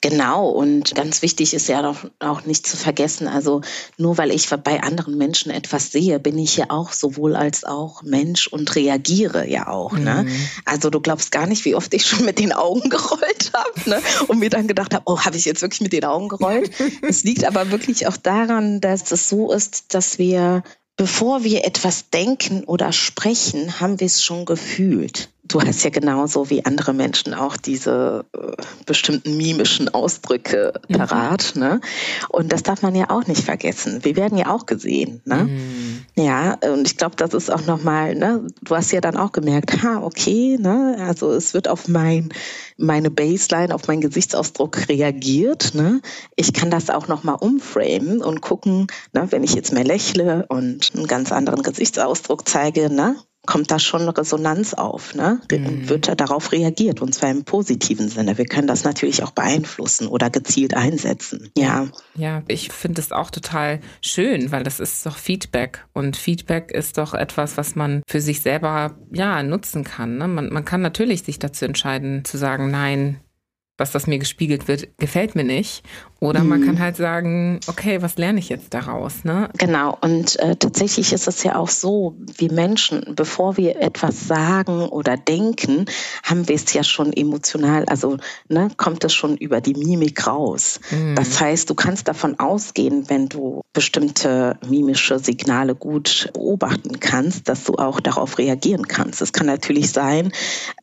Genau, und ganz wichtig ist ja auch, auch nicht zu vergessen, also nur weil ich bei anderen Menschen etwas sehe, bin ich ja auch sowohl als auch Mensch und reagiere ja auch. Ne? Mhm. Also du glaubst gar nicht, wie oft ich schon mit den Augen (laughs) gerollt habe ne? und mir dann gedacht habe, oh, habe ich jetzt wirklich mit den Augen gerollt? (laughs) es liegt aber wirklich auch daran, dass es so ist, dass wir bevor wir etwas denken oder sprechen, haben wir es schon gefühlt du hast ja genauso wie andere Menschen auch diese äh, bestimmten mimischen Ausdrücke mhm. parat. Mhm. Ne? Und das darf man ja auch nicht vergessen. Wir werden ja auch gesehen. Ne? Mhm. Ja, und ich glaube, das ist auch nochmal, ne? du hast ja dann auch gemerkt, ha, okay, ne? also es wird auf mein, meine Baseline, auf meinen Gesichtsausdruck reagiert. Ne? Ich kann das auch nochmal umframen und gucken, ne? wenn ich jetzt mehr lächle und einen ganz anderen Gesichtsausdruck zeige, ne? Kommt da schon Resonanz auf, ne? Mhm. Wird da darauf reagiert und zwar im positiven Sinne. Wir können das natürlich auch beeinflussen oder gezielt einsetzen. Ja. Ja, ich finde es auch total schön, weil das ist doch Feedback und Feedback ist doch etwas, was man für sich selber ja nutzen kann. Ne? Man, man kann natürlich sich dazu entscheiden zu sagen, nein, was das mir gespiegelt wird, gefällt mir nicht. Oder mhm. man kann halt sagen, okay, was lerne ich jetzt daraus? Ne? Genau, und äh, tatsächlich ist es ja auch so, wie Menschen, bevor wir etwas sagen oder denken, haben wir es ja schon emotional, also ne, kommt es schon über die Mimik raus. Mhm. Das heißt, du kannst davon ausgehen, wenn du bestimmte mimische Signale gut beobachten kannst, dass du auch darauf reagieren kannst. Es kann natürlich sein,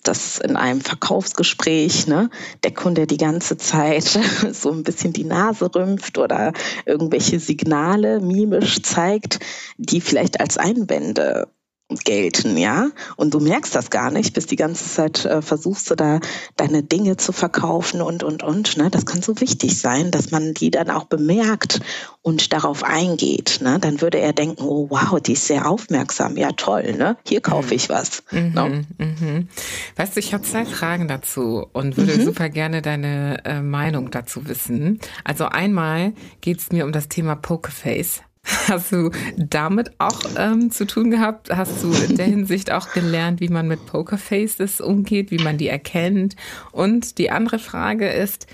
dass in einem Verkaufsgespräch ne, der Kunde die ganze Zeit (laughs) so ein bisschen die Nase rümpft oder irgendwelche Signale mimisch zeigt, die vielleicht als Einwände gelten, ja. Und du merkst das gar nicht, bis die ganze Zeit äh, versuchst du da deine Dinge zu verkaufen und, und, und. Ne? Das kann so wichtig sein, dass man die dann auch bemerkt und darauf eingeht. Ne? Dann würde er denken, oh wow, die ist sehr aufmerksam. Ja, toll, ne? Hier kaufe mhm. ich was. Mhm, ne? mhm. Weißt du, ich habe zwei Fragen dazu und würde mhm. super gerne deine äh, Meinung dazu wissen. Also einmal geht es mir um das Thema Pokerface. Hast du damit auch ähm, zu tun gehabt? Hast du in der Hinsicht auch gelernt, wie man mit Pokerfaces umgeht, wie man die erkennt? Und die andere Frage ist,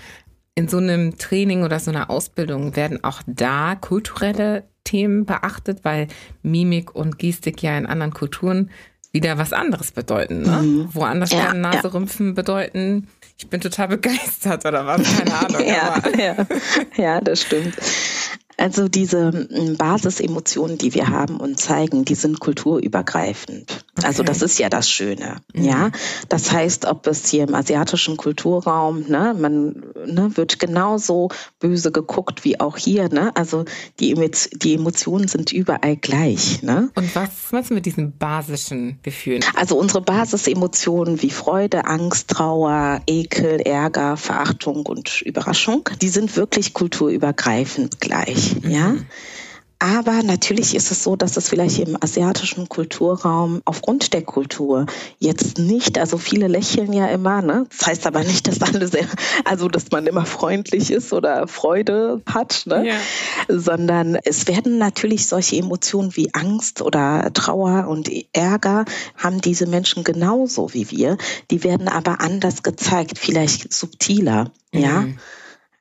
in so einem Training oder so einer Ausbildung werden auch da kulturelle Themen beachtet, weil Mimik und Gestik ja in anderen Kulturen wieder was anderes bedeuten. Ne? Mhm. Woanders ja, kann Naserümpfen ja. bedeuten, ich bin total (laughs) begeistert oder was, keine Ahnung. (laughs) ja, ja, ja, das stimmt. Also diese hm, Basisemotionen, die wir haben und zeigen, die sind kulturübergreifend. Okay. Also das ist ja das Schöne. Mhm. Ja, das heißt, ob es hier im asiatischen Kulturraum, ne, man ne, wird genauso böse geguckt wie auch hier. Ne? Also die, die Emotionen sind überall gleich. Ne? Und was meinst du mit diesen basischen Gefühlen? Also unsere Basisemotionen wie Freude, Angst, Trauer, Ekel, Ärger, Verachtung und Überraschung, die sind wirklich kulturübergreifend gleich. Nicht, mhm. ja. Aber natürlich ist es so, dass es vielleicht im asiatischen Kulturraum aufgrund der Kultur jetzt nicht, also viele lächeln ja immer, ne? Das heißt aber nicht, dass alle sehr, also dass man immer freundlich ist oder Freude hat, ne? Ja. Sondern es werden natürlich solche Emotionen wie Angst oder Trauer und Ärger haben diese Menschen genauso wie wir. Die werden aber anders gezeigt, vielleicht subtiler, mhm. ja.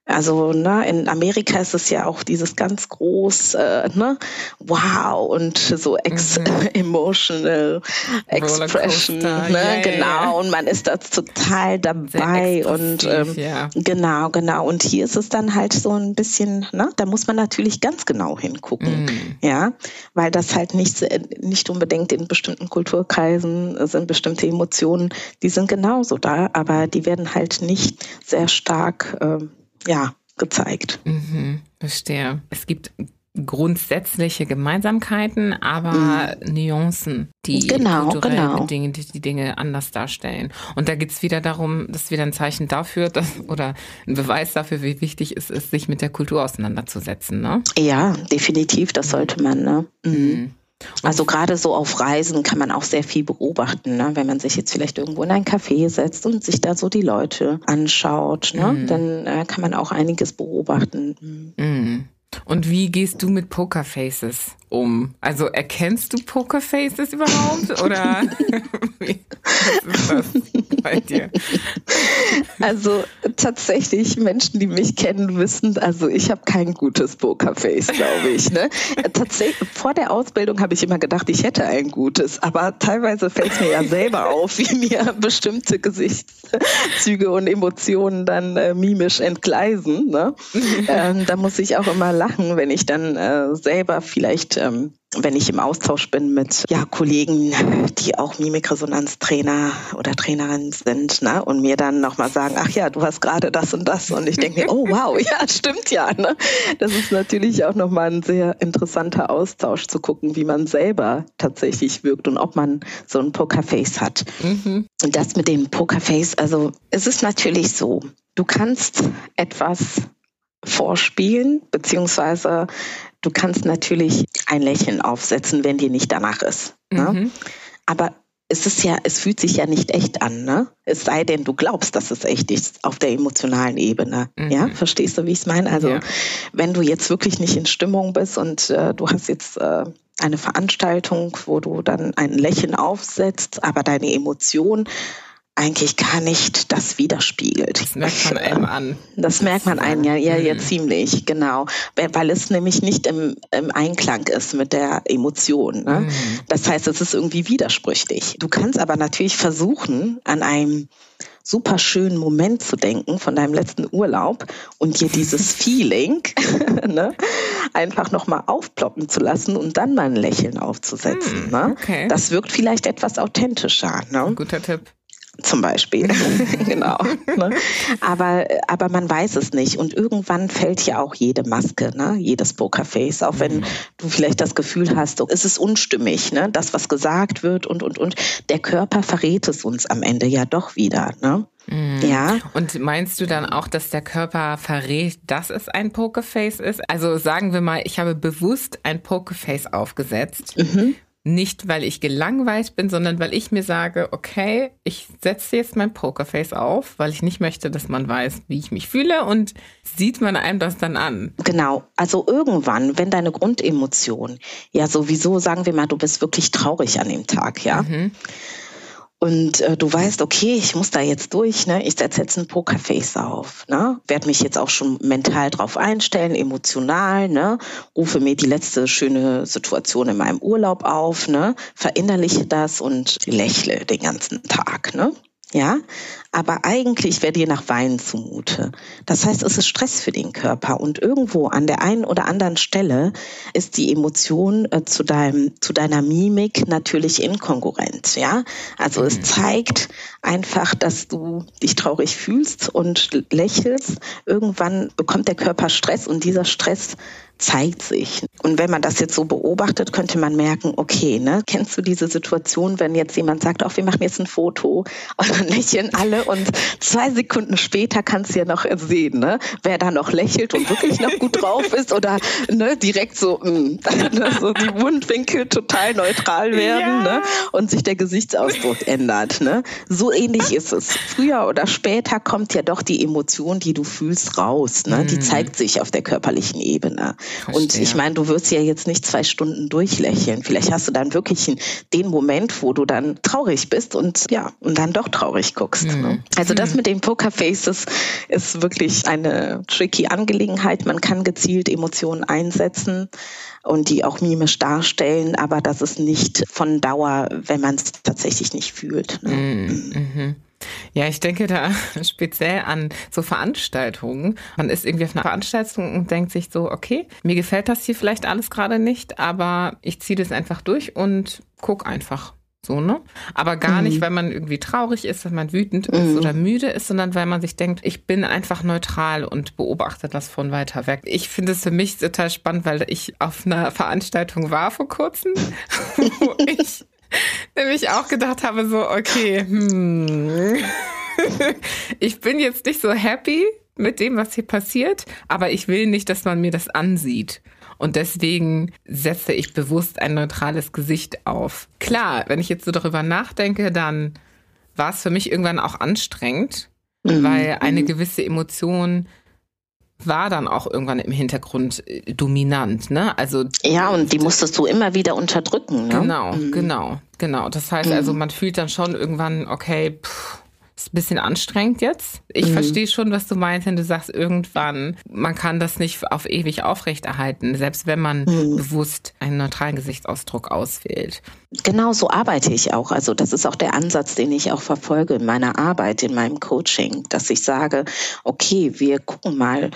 Also ne, in Amerika ist es ja auch dieses ganz groß, äh, ne, wow und so ex mhm. (laughs) emotional expression, ne, ja, genau. Ja. Und man ist da total dabei und ähm, ja. genau, genau. Und hier ist es dann halt so ein bisschen, ne, da muss man natürlich ganz genau hingucken, mhm. ja, weil das halt nicht nicht unbedingt in bestimmten Kulturkreisen sind bestimmte Emotionen, die sind genauso da, aber die werden halt nicht sehr stark äh, ja, gezeigt. Mhm, verstehe. Es gibt grundsätzliche Gemeinsamkeiten, aber mhm. Nuancen, die genau, kulturell genau. Dinge, die, die Dinge anders darstellen. Und da geht es wieder darum, das ist wieder ein Zeichen dafür, dass, oder ein Beweis dafür, wie wichtig es ist, sich mit der Kultur auseinanderzusetzen. Ne? Ja, definitiv, das sollte man. Ne? Mhm. Also gerade so auf Reisen kann man auch sehr viel beobachten, ne? wenn man sich jetzt vielleicht irgendwo in ein Café setzt und sich da so die Leute anschaut, ne? Mhm. dann äh, kann man auch einiges beobachten. Mhm. Und wie gehst du mit Pokerfaces um? Also erkennst du Pokerfaces überhaupt oder (laughs) wie ist das bei dir? Also tatsächlich, Menschen, die mich kennen, wissen, also ich habe kein gutes Pokerface, glaube ich. Ne? Tatsächlich, vor der Ausbildung habe ich immer gedacht, ich hätte ein gutes, aber teilweise fällt es mir ja selber auf, wie mir bestimmte Gesichtszüge und Emotionen dann äh, mimisch entgleisen. Ne? (laughs) ähm, da muss ich auch immer lachen, wenn ich dann äh, selber vielleicht ähm, wenn ich im Austausch bin mit ja, Kollegen, die auch Mimikresonanztrainer oder Trainerin sind, ne, und mir dann nochmal sagen, ach ja, du hast gerade das und das. Und ich denke mir, oh wow, (laughs) ja, stimmt ja. Ne? Das ist natürlich auch nochmal ein sehr interessanter Austausch zu gucken, wie man selber tatsächlich wirkt und ob man so ein Pokerface hat. Mhm. Und das mit dem Pokerface, also es ist natürlich so, du kannst etwas vorspielen, beziehungsweise du kannst natürlich ein Lächeln aufsetzen, wenn dir nicht danach ist. Ne? Mhm. Aber es ist ja, es fühlt sich ja nicht echt an, ne? Es sei denn, du glaubst, dass es echt ist auf der emotionalen Ebene. Mhm. Ja, verstehst du, wie ich es meine? Also, ja. wenn du jetzt wirklich nicht in Stimmung bist und äh, du hast jetzt äh, eine Veranstaltung, wo du dann ein Lächeln aufsetzt, aber deine Emotion eigentlich gar nicht das widerspiegelt. Das merkt man einem an. Das merkt man einem ja, ja, ja mhm. ziemlich, genau. Weil es nämlich nicht im, im Einklang ist mit der Emotion. Ne? Mhm. Das heißt, es ist irgendwie widersprüchlich. Du kannst aber natürlich versuchen, an einem super schönen Moment zu denken von deinem letzten Urlaub und dir dieses (laughs) Feeling (laughs) ne, einfach nochmal aufploppen zu lassen und dann mal ein Lächeln aufzusetzen. Hm, ne? Okay. Das wirkt vielleicht etwas authentischer. Ne? Guter Tipp zum Beispiel. (laughs) genau. Ne? Aber, aber man weiß es nicht. Und irgendwann fällt ja auch jede Maske, ne? jedes Pokerface, auch wenn mhm. du vielleicht das Gefühl hast, es ist unstimmig, ne? das, was gesagt wird und, und, und. Der Körper verrät es uns am Ende ja doch wieder. Ne? Mhm. Ja. Und meinst du dann auch, dass der Körper verrät, dass es ein Pokerface ist? Also sagen wir mal, ich habe bewusst ein Pokerface aufgesetzt. Mhm. Nicht, weil ich gelangweilt bin, sondern weil ich mir sage, okay, ich setze jetzt mein Pokerface auf, weil ich nicht möchte, dass man weiß, wie ich mich fühle und sieht man einem das dann an. Genau. Also irgendwann, wenn deine Grundemotion, ja sowieso, sagen wir mal, du bist wirklich traurig an dem Tag, ja. Mhm und äh, du weißt, okay, ich muss da jetzt durch, ne? ich setze jetzt ein Pokerface auf, ne? werde mich jetzt auch schon mental drauf einstellen, emotional, ne? rufe mir die letzte schöne Situation in meinem Urlaub auf, ne? verinnerliche das und lächle den ganzen Tag. Ne? Ja, aber eigentlich wäre dir nach Wein zumute. Das heißt, es ist Stress für den Körper und irgendwo an der einen oder anderen Stelle ist die Emotion äh, zu deinem, zu deiner Mimik natürlich inkongruent. Ja, also es mhm. zeigt einfach, dass du dich traurig fühlst und lächelst. Irgendwann bekommt der Körper Stress und dieser Stress zeigt sich. Und wenn man das jetzt so beobachtet, könnte man merken, okay, ne, kennst du diese Situation, wenn jetzt jemand sagt, auch wir machen jetzt ein Foto (laughs) und dann lächeln alle und zwei Sekunden später kannst du ja noch sehen, ne, wer da noch lächelt und wirklich noch gut drauf ist oder ne, direkt so, mh, mm, (laughs) ne, so die Mundwinkel total neutral werden ja. ne, und sich der Gesichtsausdruck ändert. Ne. So ähnlich ist es. Früher oder später kommt ja doch die Emotion, die du fühlst, raus. Ne? Die mhm. zeigt sich auf der körperlichen Ebene. Verstehe. Und ich meine, du wirst ja jetzt nicht zwei Stunden durchlächeln. Vielleicht hast du dann wirklich den Moment, wo du dann traurig bist und ja, und dann doch traurig guckst. Mhm. Ne? Also das mhm. mit den Pokerfaces ist wirklich eine tricky Angelegenheit. Man kann gezielt Emotionen einsetzen und die auch mimisch darstellen, aber das ist nicht von Dauer, wenn man es tatsächlich nicht fühlt. Ne? Mhm. mhm. Ja, ich denke da (laughs) speziell an so Veranstaltungen. Man ist irgendwie auf einer Veranstaltung und denkt sich so, okay, mir gefällt das hier vielleicht alles gerade nicht, aber ich ziehe das einfach durch und guck einfach. So, ne? Aber gar mhm. nicht, weil man irgendwie traurig ist, weil man wütend ist mhm. oder müde ist, sondern weil man sich denkt, ich bin einfach neutral und beobachte das von weiter weg. Ich finde es für mich total spannend, weil ich auf einer Veranstaltung war vor kurzem, (laughs) wo ich (laughs) nämlich auch gedacht habe, so, okay, hm, (laughs) ich bin jetzt nicht so happy mit dem, was hier passiert, aber ich will nicht, dass man mir das ansieht. Und deswegen setze ich bewusst ein neutrales Gesicht auf. Klar, wenn ich jetzt so darüber nachdenke, dann war es für mich irgendwann auch anstrengend, mhm. weil eine mhm. gewisse Emotion war dann auch irgendwann im Hintergrund äh, dominant, ne? Also ja, und die musstest du immer wieder unterdrücken. Ne? Genau, mhm. genau, genau. Das heißt also, mhm. man fühlt dann schon irgendwann, okay, pff, ist ein bisschen anstrengend jetzt. Ich mhm. verstehe schon, was du meinst, wenn du sagst, irgendwann, man kann das nicht auf ewig aufrechterhalten, selbst wenn man mhm. bewusst einen neutralen Gesichtsausdruck auswählt. Genau so arbeite ich auch. Also das ist auch der Ansatz, den ich auch verfolge in meiner Arbeit, in meinem Coaching, dass ich sage, okay, wir gucken mal,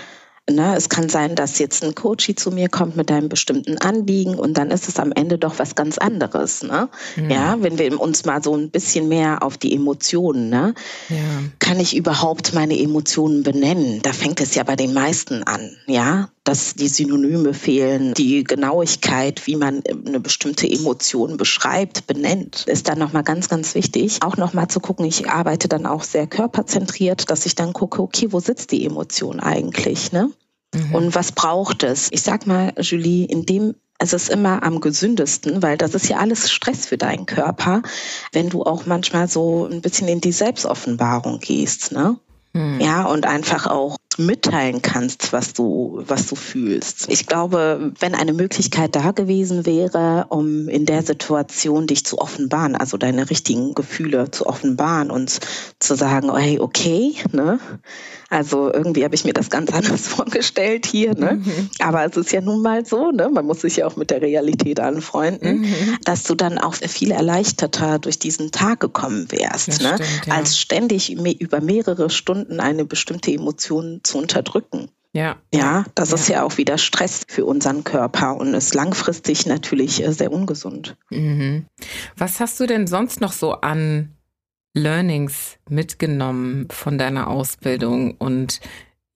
Ne, es kann sein, dass jetzt ein Coach zu mir kommt mit einem bestimmten Anliegen und dann ist es am Ende doch was ganz anderes. Ne? Mhm. Ja, wenn wir uns mal so ein bisschen mehr auf die Emotionen, ne? Ja. kann ich überhaupt meine Emotionen benennen? Da fängt es ja bei den meisten an, ja, dass die Synonyme fehlen, die Genauigkeit, wie man eine bestimmte Emotion beschreibt, benennt, ist dann nochmal ganz, ganz wichtig. Auch nochmal zu gucken, ich arbeite dann auch sehr körperzentriert, dass ich dann gucke, okay, wo sitzt die Emotion eigentlich, ne? Mhm. Und was braucht es? Ich sag mal, Julie, in dem es ist immer am gesündesten, weil das ist ja alles Stress für deinen Körper, wenn du auch manchmal so ein bisschen in die Selbstoffenbarung gehst, ne? Mhm. Ja, und einfach auch mitteilen kannst, was du, was du fühlst. Ich glaube, wenn eine Möglichkeit da gewesen wäre, um in der Situation dich zu offenbaren, also deine richtigen Gefühle zu offenbaren und zu sagen, oh, hey, okay, ne? Also irgendwie habe ich mir das ganz (laughs) anders vorgestellt hier, ne? Mhm. Aber es ist ja nun mal so, ne? Man muss sich ja auch mit der Realität anfreunden, mhm. dass du dann auch viel erleichterter durch diesen Tag gekommen wärst, das ne? Stimmt, ja. Als ständig über mehrere Stunden eine bestimmte Emotion zu unterdrücken. Ja. Ja, das ja. ist ja auch wieder Stress für unseren Körper und ist langfristig natürlich äh, sehr ungesund. Mhm. Was hast du denn sonst noch so an Learnings mitgenommen von deiner Ausbildung und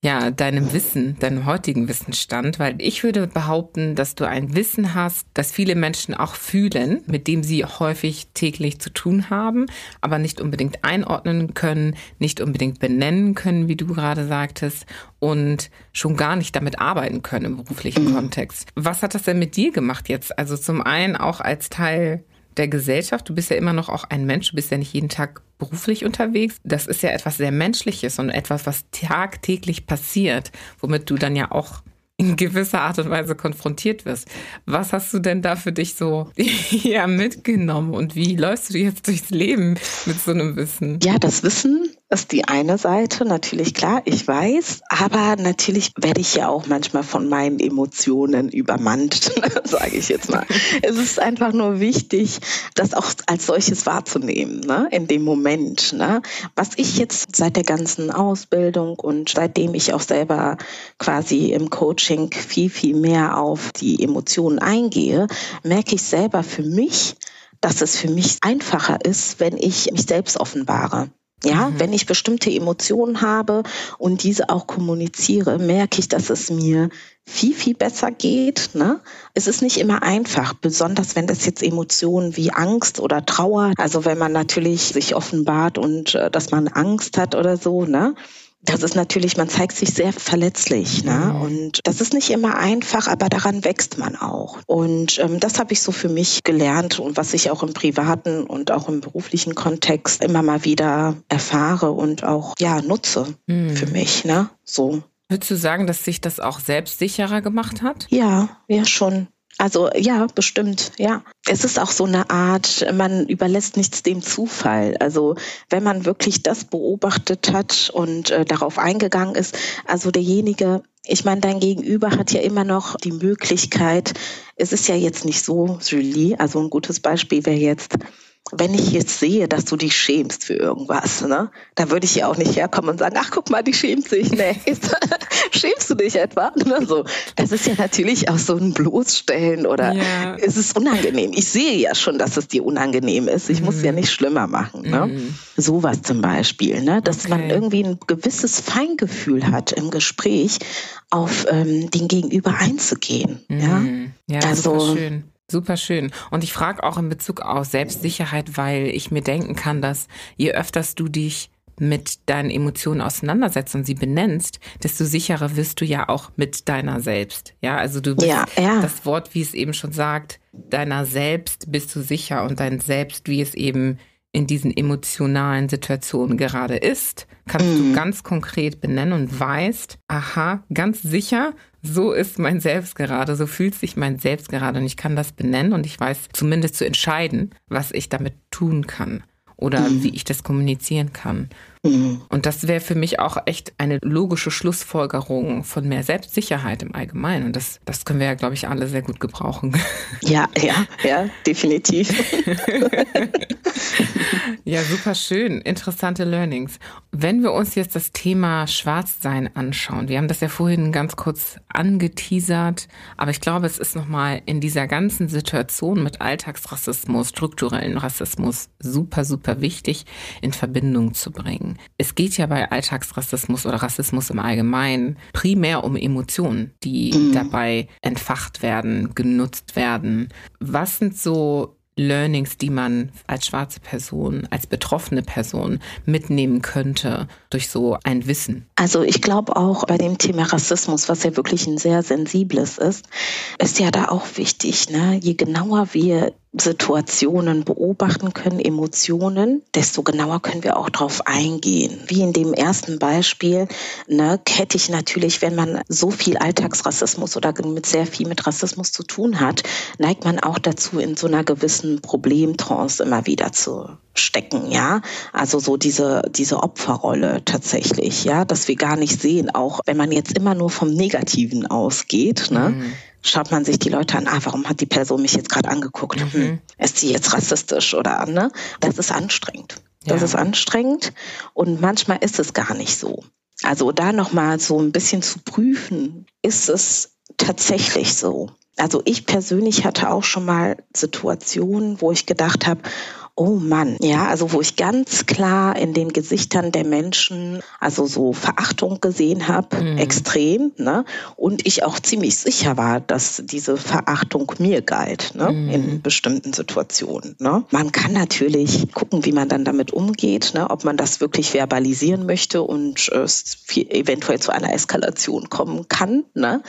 ja, deinem Wissen, deinem heutigen Wissensstand, weil ich würde behaupten, dass du ein Wissen hast, das viele Menschen auch fühlen, mit dem sie häufig täglich zu tun haben, aber nicht unbedingt einordnen können, nicht unbedingt benennen können, wie du gerade sagtest, und schon gar nicht damit arbeiten können im beruflichen mhm. (clears throat) Kontext. Was hat das denn mit dir gemacht jetzt? Also zum einen auch als Teil der Gesellschaft. Du bist ja immer noch auch ein Mensch, du bist ja nicht jeden Tag beruflich unterwegs. Das ist ja etwas sehr Menschliches und etwas, was tagtäglich passiert, womit du dann ja auch in gewisser Art und Weise konfrontiert wirst. Was hast du denn da für dich so (laughs) ja, mitgenommen und wie läufst du jetzt durchs Leben mit so einem Wissen? Ja, das Wissen ist die eine Seite, natürlich klar, ich weiß, aber natürlich werde ich ja auch manchmal von meinen Emotionen übermannt, (laughs) sage ich jetzt mal. es ist einfach nur wichtig, das auch als solches wahrzunehmen, ne? in dem Moment. Ne? Was ich jetzt seit der ganzen Ausbildung und seitdem ich auch selber quasi im Coaching viel, viel mehr auf die Emotionen eingehe, merke ich selber für mich, dass es für mich einfacher ist, wenn ich mich selbst offenbare. Ja, mhm. wenn ich bestimmte Emotionen habe und diese auch kommuniziere, merke ich, dass es mir viel, viel besser geht. Ne? Es ist nicht immer einfach, besonders wenn das jetzt Emotionen wie Angst oder Trauer, also wenn man natürlich sich offenbart und äh, dass man Angst hat oder so, ne? Das ist natürlich, man zeigt sich sehr verletzlich. Ne? Mhm. Und das ist nicht immer einfach, aber daran wächst man auch. Und ähm, das habe ich so für mich gelernt und was ich auch im privaten und auch im beruflichen Kontext immer mal wieder erfahre und auch ja nutze mhm. für mich. Ne? So. Würdest du sagen, dass sich das auch selbstsicherer gemacht hat? Ja, ja schon. Also ja, bestimmt, ja. Es ist auch so eine Art, man überlässt nichts dem Zufall. Also wenn man wirklich das beobachtet hat und äh, darauf eingegangen ist, also derjenige, ich meine, dein Gegenüber hat ja immer noch die Möglichkeit, es ist ja jetzt nicht so, Julie, also ein gutes Beispiel wäre jetzt, wenn ich jetzt sehe, dass du dich schämst für irgendwas, ne, da würde ich ja auch nicht herkommen und sagen, ach guck mal, die schämt sich. Nee, (laughs) schämst du dich etwa? Ne, so. Das ist ja natürlich auch so ein Bloßstellen oder ja. es ist unangenehm. Ich sehe ja schon, dass es dir unangenehm ist. Ich mhm. muss ja nicht schlimmer machen. Ne? Mhm. Sowas zum Beispiel, ne? dass okay. man irgendwie ein gewisses Feingefühl hat im Gespräch, auf ähm, den Gegenüber einzugehen. Mhm. Ja, ja also, schön. Super schön. Und ich frage auch in Bezug auf Selbstsicherheit, weil ich mir denken kann, dass je öfters du dich mit deinen Emotionen auseinandersetzt und sie benennst, desto sicherer wirst du ja auch mit deiner selbst. Ja, also du bist ja, ja. das Wort, wie es eben schon sagt, deiner selbst bist du sicher und dein Selbst, wie es eben in diesen emotionalen Situationen gerade ist, kannst mm. du mhm. ganz konkret benennen und weißt, aha, ganz sicher, so ist mein Selbst gerade, so fühlt sich mein Selbst gerade und ich kann das benennen und ich weiß zumindest zu entscheiden, was ich damit tun kann oder mhm. wie ich das kommunizieren kann. Mhm. Und das wäre für mich auch echt eine logische Schlussfolgerung von mehr Selbstsicherheit im Allgemeinen. Und das, das können wir ja, glaube ich, alle sehr gut gebrauchen. (laughs) Ja, ja, ja, definitiv. (laughs) ja, super schön. Interessante Learnings. Wenn wir uns jetzt das Thema Schwarzsein anschauen, wir haben das ja vorhin ganz kurz angeteasert, aber ich glaube, es ist nochmal in dieser ganzen Situation mit Alltagsrassismus, strukturellen Rassismus super, super wichtig in Verbindung zu bringen. Es geht ja bei Alltagsrassismus oder Rassismus im Allgemeinen primär um Emotionen, die mhm. dabei entfacht werden, genutzt werden. Was sind so Learnings, die man als schwarze Person, als betroffene Person mitnehmen könnte durch so ein Wissen? Also ich glaube auch bei dem Thema Rassismus, was ja wirklich ein sehr sensibles ist, ist ja da auch wichtig, ne? je genauer wir Situationen beobachten können, Emotionen, desto genauer können wir auch darauf eingehen. Wie in dem ersten Beispiel, ne, hätte ich natürlich, wenn man so viel Alltagsrassismus oder mit sehr viel mit Rassismus zu tun hat, neigt man auch dazu, in so einer gewissen Problemtrance immer wieder zu stecken, ja. Also so diese, diese Opferrolle tatsächlich, ja, dass wir gar nicht sehen, auch wenn man jetzt immer nur vom Negativen ausgeht, ne, mhm schaut man sich die Leute an, ah, warum hat die Person mich jetzt gerade angeguckt? Mhm. Hm, ist sie jetzt rassistisch oder ne? Das ist anstrengend. Das ja. ist anstrengend und manchmal ist es gar nicht so. Also da nochmal so ein bisschen zu prüfen, ist es tatsächlich so? Also ich persönlich hatte auch schon mal Situationen, wo ich gedacht habe, Oh Mann, ja, also wo ich ganz klar in den Gesichtern der Menschen also so Verachtung gesehen habe, mhm. extrem, ne? Und ich auch ziemlich sicher war, dass diese Verachtung mir galt, ne? Mhm. In bestimmten Situationen. Ne? Man kann natürlich gucken, wie man dann damit umgeht, ne? ob man das wirklich verbalisieren möchte und es eventuell zu einer Eskalation kommen kann. Ne?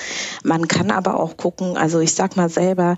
Man kann aber auch gucken, also ich sag mal selber,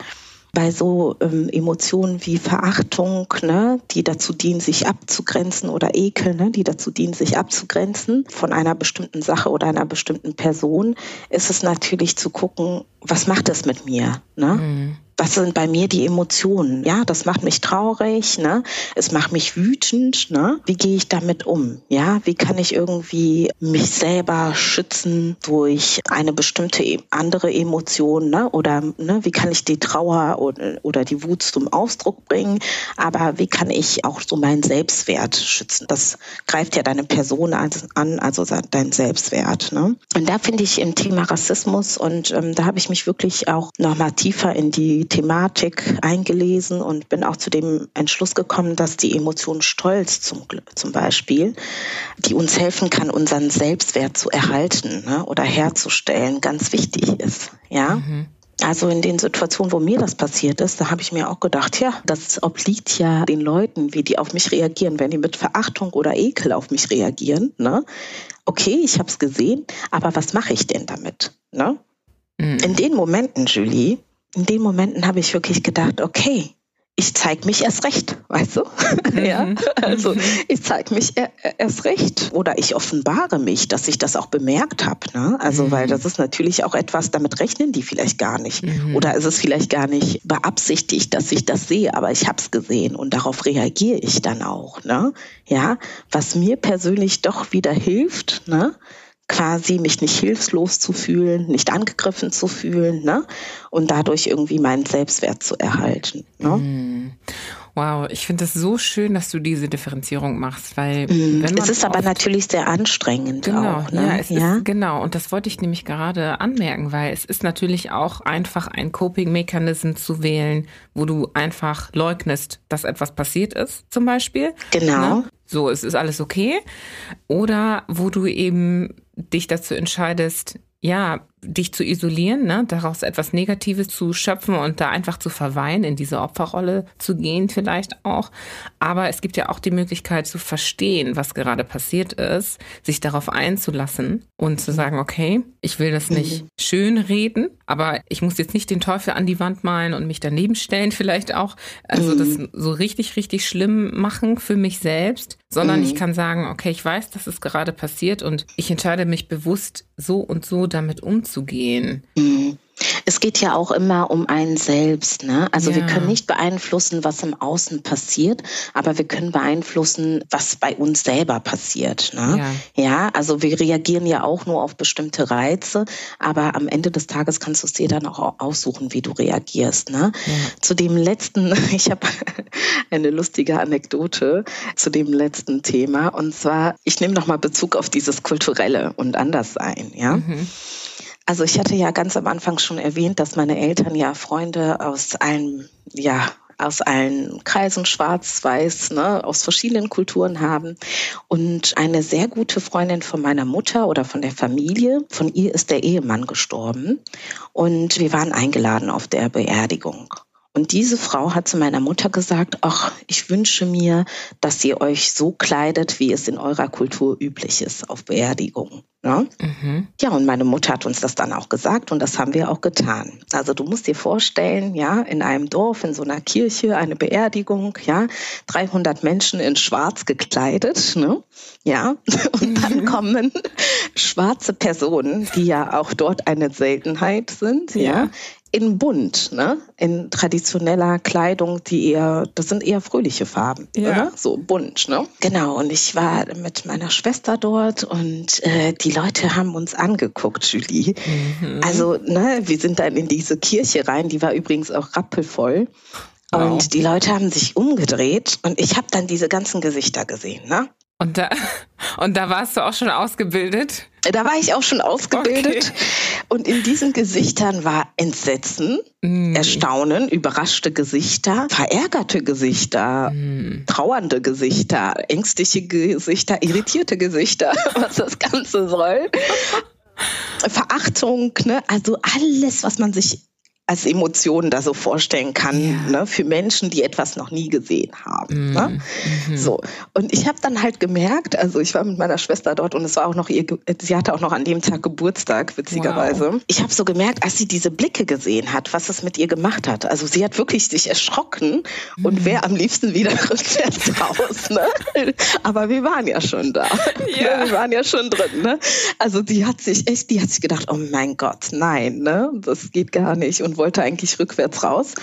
bei so ähm, Emotionen wie Verachtung, ne, die dazu dienen, sich abzugrenzen oder Ekel, ne, die dazu dienen, sich abzugrenzen von einer bestimmten Sache oder einer bestimmten Person, ist es natürlich zu gucken, was macht es mit mir? Ne? Mhm was sind bei mir die Emotionen? Ja, das macht mich traurig, ne? Es macht mich wütend, ne? Wie gehe ich damit um? Ja, wie kann ich irgendwie mich selber schützen durch eine bestimmte e-, andere Emotion, ne? Oder ne, wie kann ich die Trauer oder, oder die Wut zum Ausdruck bringen? Aber wie kann ich auch so meinen Selbstwert schützen? Das greift ja deine Person an, also dein Selbstwert, ne? Und da finde ich im Thema Rassismus und ähm, da habe ich mich wirklich auch nochmal tiefer in die Thematik eingelesen und bin auch zu dem Entschluss gekommen, dass die Emotion Stolz zum, zum Beispiel, die uns helfen kann, unseren Selbstwert zu erhalten ne, oder herzustellen, ganz wichtig ist. Ja. Mhm. Also in den Situationen, wo mir das passiert ist, da habe ich mir auch gedacht, ja, das obliegt ja den Leuten, wie die auf mich reagieren, wenn die mit Verachtung oder Ekel auf mich reagieren. Ne? Okay, ich habe es gesehen, aber was mache ich denn damit? Ne? Mhm. In den Momenten, Julie, in den Momenten habe ich wirklich gedacht, okay, ich zeige mich erst recht, weißt du? (laughs) Mhm. ja, also mhm. ich zeige mich erst recht oder ich offenbare mich, dass ich das auch bemerkt habe. Ne? Also mhm. weil das ist natürlich auch etwas, damit rechnen die vielleicht gar nicht mhm. oder ist es vielleicht gar nicht beabsichtigt, dass ich das sehe, aber ich habe es gesehen und darauf reagiere ich dann auch. Ne? Ja, was mir persönlich doch wieder hilft, ne? Quasi mich nicht hilflos zu fühlen, nicht angegriffen zu fühlen ne? und dadurch irgendwie meinen Selbstwert zu erhalten. Ne? Mm. Wow, ich finde es so schön, dass du diese Differenzierung machst, weil mm. es ist aber natürlich sehr anstrengend genau, auch. Ne? Ja, es ja? Ist, genau. Und das wollte ich nämlich gerade anmerken, weil es ist natürlich auch einfach ein Coping-Mechanism zu wählen, wo du einfach leugnest, dass etwas passiert ist, zum Beispiel. Genau. Ne? So, es ist alles okay. Oder wo du eben dich dazu entscheidest, ja, dich zu isolieren, ne, daraus etwas Negatives zu schöpfen und da einfach zu verweilen, in diese Opferrolle zu gehen vielleicht auch. Aber es gibt ja auch die Möglichkeit zu verstehen, was gerade passiert ist, sich darauf einzulassen und zu sagen, okay, ich will das nicht mhm. schön reden, aber ich muss jetzt nicht den Teufel an die Wand malen und mich daneben stellen vielleicht auch, also das mhm. so richtig, richtig schlimm machen für mich selbst, sondern ich mhm. kann sagen, okay, ich weiß, dass es gerade passiert und ich entscheide mich bewusst so und so damit umzugehen umzugehen. Mhm. Es geht ja auch immer um einen selbst. Ne? Also ja. wir können nicht beeinflussen, was im Außen passiert, aber wir können beeinflussen, was bei uns selber passiert. Ne? Ja. ja, also wir reagieren ja auch nur auf bestimmte Reize, aber am Ende des Tages kannst du es dir dann auch aussuchen, wie du reagierst. Ne? Ja. Zu dem letzten, (laughs) ich habe eine lustige Anekdote zu dem letzten Thema und zwar, ich nehme nochmal Bezug auf dieses kulturelle und Anderssein. Ja. Mhm. Also ich hatte ja ganz am Anfang schon erwähnt, dass meine Eltern ja Freunde aus allen, ja, aus allen Kreisen, schwarz, weiß, ne, aus verschiedenen Kulturen haben. Und eine sehr gute Freundin von meiner Mutter oder von der Familie, von ihr ist der Ehemann gestorben. Und wir waren eingeladen auf der Beerdigung. Und diese Frau hat zu meiner Mutter gesagt, ach, ich wünsche mir, dass ihr euch so kleidet, wie es in eurer Kultur üblich ist auf Beerdigungen. Ne? Mhm. Ja, und meine Mutter hat uns das dann auch gesagt und das haben wir auch getan. Also du musst dir vorstellen, ja, in einem Dorf, in so einer Kirche, eine Beerdigung, ja, 300 Menschen in schwarz gekleidet, ne? Ja, (laughs) und dann mhm. kommen schwarze Personen, die ja auch dort eine Seltenheit sind, ja, ja in bunt, ne? in traditioneller Kleidung, die eher, das sind eher fröhliche Farben, ja. Oder? so bunt. Ne? Genau, und ich war mit meiner Schwester dort und äh, die Leute haben uns angeguckt, Julie. Mhm. Also, ne, wir sind dann in diese Kirche rein, die war übrigens auch rappelvoll. Wow. Und die Leute haben sich umgedreht und ich habe dann diese ganzen Gesichter gesehen. Ne? Und da, (laughs) und da warst du auch schon ausgebildet? Da war ich auch schon ausgebildet. Okay. Und in diesen Gesichtern war Entsetzen, mm. Erstaunen, überraschte Gesichter, verärgerte Gesichter, mm. trauernde Gesichter, ängstliche Gesichter, irritierte Gesichter, (laughs) was das Ganze soll. (laughs) Verachtung, ne? also alles, was man sich als Emotionen da so vorstellen kann, ja. ne, für Menschen, die etwas noch nie gesehen haben. Mm, ne? Mhm. So. Und ich habe dann halt gemerkt, also ich war mit meiner Schwester dort und es war auch noch ihr, sie hatte auch noch an dem Tag Geburtstag, witzigerweise. Wow. Ich habe so gemerkt, als sie diese Blicke gesehen hat, was es mit ihr gemacht hat. Also sie hat wirklich sich erschrocken mm. und wäre am liebsten wieder rückwärts (laughs) raus. Ne? Aber wir waren ja schon da. (laughs) Ja. Wir waren ja schon drin. Ne? Also die hat sich echt, die hat sich gedacht, oh mein Gott, nein, ne? das geht gar nicht. Und wollte eigentlich rückwärts raus.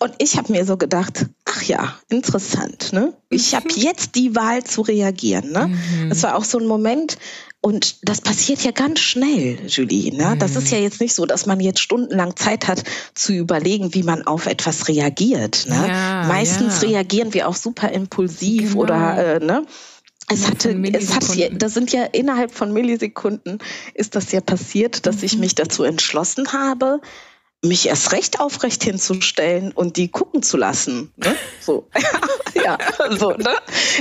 Und ich habe mir so gedacht, ach ja, interessant. Ne? Ich habe mhm. jetzt die Wahl zu reagieren. Ne? Mhm. Das war auch so ein Moment. Und das passiert ja ganz schnell, Julie. Ne? Mhm. Das ist ja jetzt nicht so, dass man jetzt stundenlang Zeit hat zu überlegen, wie man auf etwas reagiert. Ne? Ja, Meistens ja. reagieren wir auch super impulsiv genau. oder äh, ne? Es hatte, es hat ja, das sind ja innerhalb von Millisekunden ist das ja passiert, dass mhm. ich mich dazu entschlossen habe, mich erst recht aufrecht hinzustellen und die gucken zu lassen. Ne? So, (laughs) ja, so, ne?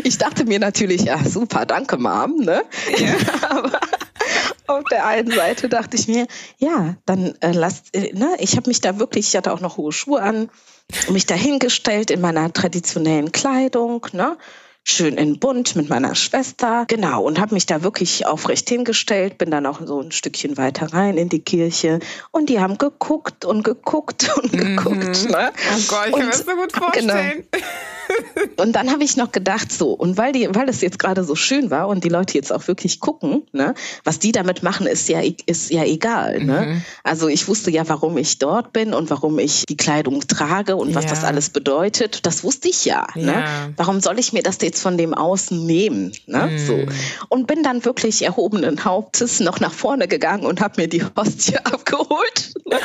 Ich dachte mir natürlich, ja, super, danke, Mom, ne? Ja. (laughs) Aber auf der einen Seite dachte ich mir, ja, dann äh, lasst, äh, ne, ich habe mich da wirklich, ich hatte auch noch hohe Schuhe an, mich dahingestellt in meiner traditionellen Kleidung, ne? Schön in bunt mit meiner Schwester. Genau, und habe mich da wirklich aufrecht hingestellt, bin dann auch so ein Stückchen weiter rein in die Kirche und die haben geguckt und geguckt (laughs) und mhm. geguckt. Ne? Oh Gott, ich kann mir das so gut (laughs) genau. vorstellen. Genau. (laughs) Und dann habe ich noch gedacht, so, und weil die, weil es jetzt gerade so schön war und die Leute jetzt auch wirklich gucken, ne, was die damit machen, ist ja, ist ja egal. Ne? Mhm. Also ich wusste ja, warum ich dort bin und warum ich die Kleidung trage und was ja. das alles bedeutet. Das wusste ich ja. Ne? ja. Ne? Warum soll ich mir das jetzt von dem Außen nehmen? Ne? Mhm. So. Und bin dann wirklich erhobenen Hauptes noch nach vorne gegangen und habe mir die Hostie (laughs) abgeholt. Ne?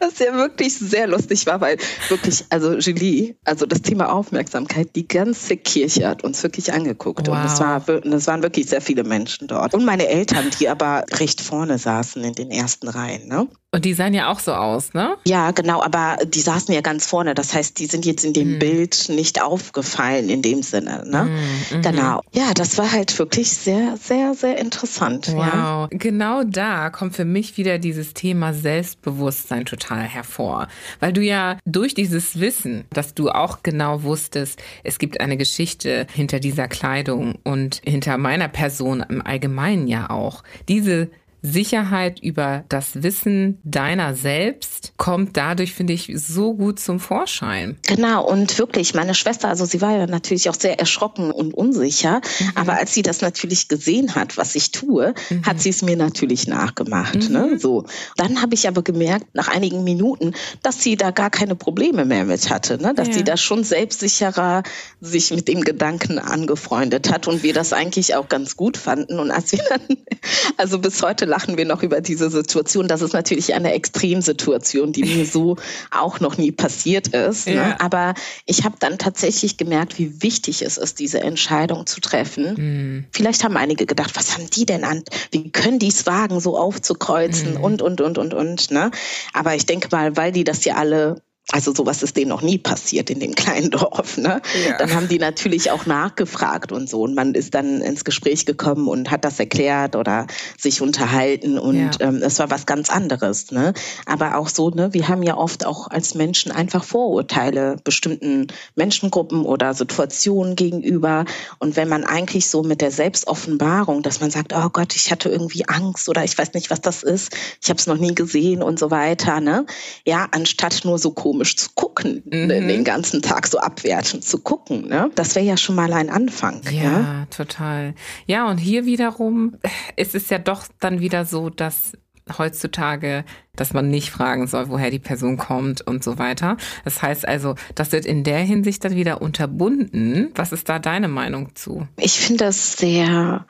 Was ja wirklich sehr lustig war, weil wirklich, also Julie, also das Thema Aufmerksamkeit Aufmerksamkeit. Die ganze Kirche hat uns wirklich angeguckt. Wow. Und es, war, es waren wirklich sehr viele Menschen dort. Und meine Eltern, die aber recht vorne saßen in den ersten Reihen. Ne? Und die sahen ja auch so aus, ne? Ja, genau, aber die saßen ja ganz vorne. Das heißt, die sind jetzt in dem mhm. Bild nicht aufgefallen in dem Sinne, ne? Mhm. Genau. Ja, das war halt wirklich sehr, sehr, sehr interessant. Wow. Ja. Genau da kommt für mich wieder dieses Thema Selbstbewusstsein total hervor. Weil du ja durch dieses Wissen, dass du auch genau wusstest, es gibt eine Geschichte hinter dieser Kleidung und hinter meiner Person im Allgemeinen ja auch. Diese Sicherheit über das Wissen deiner selbst kommt dadurch, finde ich, so gut zum Vorschein. Genau, und wirklich, meine Schwester, also sie war ja natürlich auch sehr erschrocken und unsicher, mhm. aber als sie das natürlich gesehen hat, was ich tue, mhm. hat sie es mir natürlich nachgemacht. Ne? Mhm. Ne? So. Dann habe ich aber gemerkt, nach einigen Minuten, dass sie da gar keine Probleme mehr mit hatte, ne? dass ja. sie da schon selbstsicherer sich mit dem Gedanken angefreundet hat und wir das eigentlich auch ganz gut fanden. Und als wir dann, (laughs) also bis heute lachen wir noch über diese Situation. Das ist natürlich eine Extremsituation, die mir so auch noch nie passiert ist. Ne? Ja. Ne? Aber ich habe dann tatsächlich gemerkt, wie wichtig es ist, diese Entscheidung zu treffen. Mhm. Vielleicht haben einige gedacht, was haben die denn an? Wie können die es wagen, so aufzukreuzen mhm. und, und, und, und, und. Ne? Aber ich denke mal, weil die das ja alle also sowas ist denen noch nie passiert in dem kleinen (laughs) Dorf. Ne? Ja. Dann haben die natürlich auch nachgefragt und so. Und man ist dann ins Gespräch gekommen und hat das erklärt oder sich unterhalten. Und ja. ähm, es war was ganz anderes. Ne? Aber auch so, ne, wir haben ja oft auch als Menschen einfach Vorurteile bestimmten Menschengruppen oder Situationen gegenüber. Und wenn man eigentlich so mit der Selbstoffenbarung, dass man sagt, oh Gott, ich hatte irgendwie Angst oder ich weiß nicht, was das ist, ich habe es noch nie gesehen und so weiter. Ne? Ja, anstatt nur so komisch komisch zu gucken, mhm. den ganzen Tag so abwertend zu gucken. Ne? Das wäre ja schon mal ein Anfang. Ja, ja, total. Ja, und hier wiederum ist es ja doch dann wieder so, dass heutzutage, dass man nicht fragen soll, woher die Person kommt und so weiter. Das heißt also, das wird in der Hinsicht dann wieder unterbunden. Was ist da deine Meinung zu? Ich finde das sehr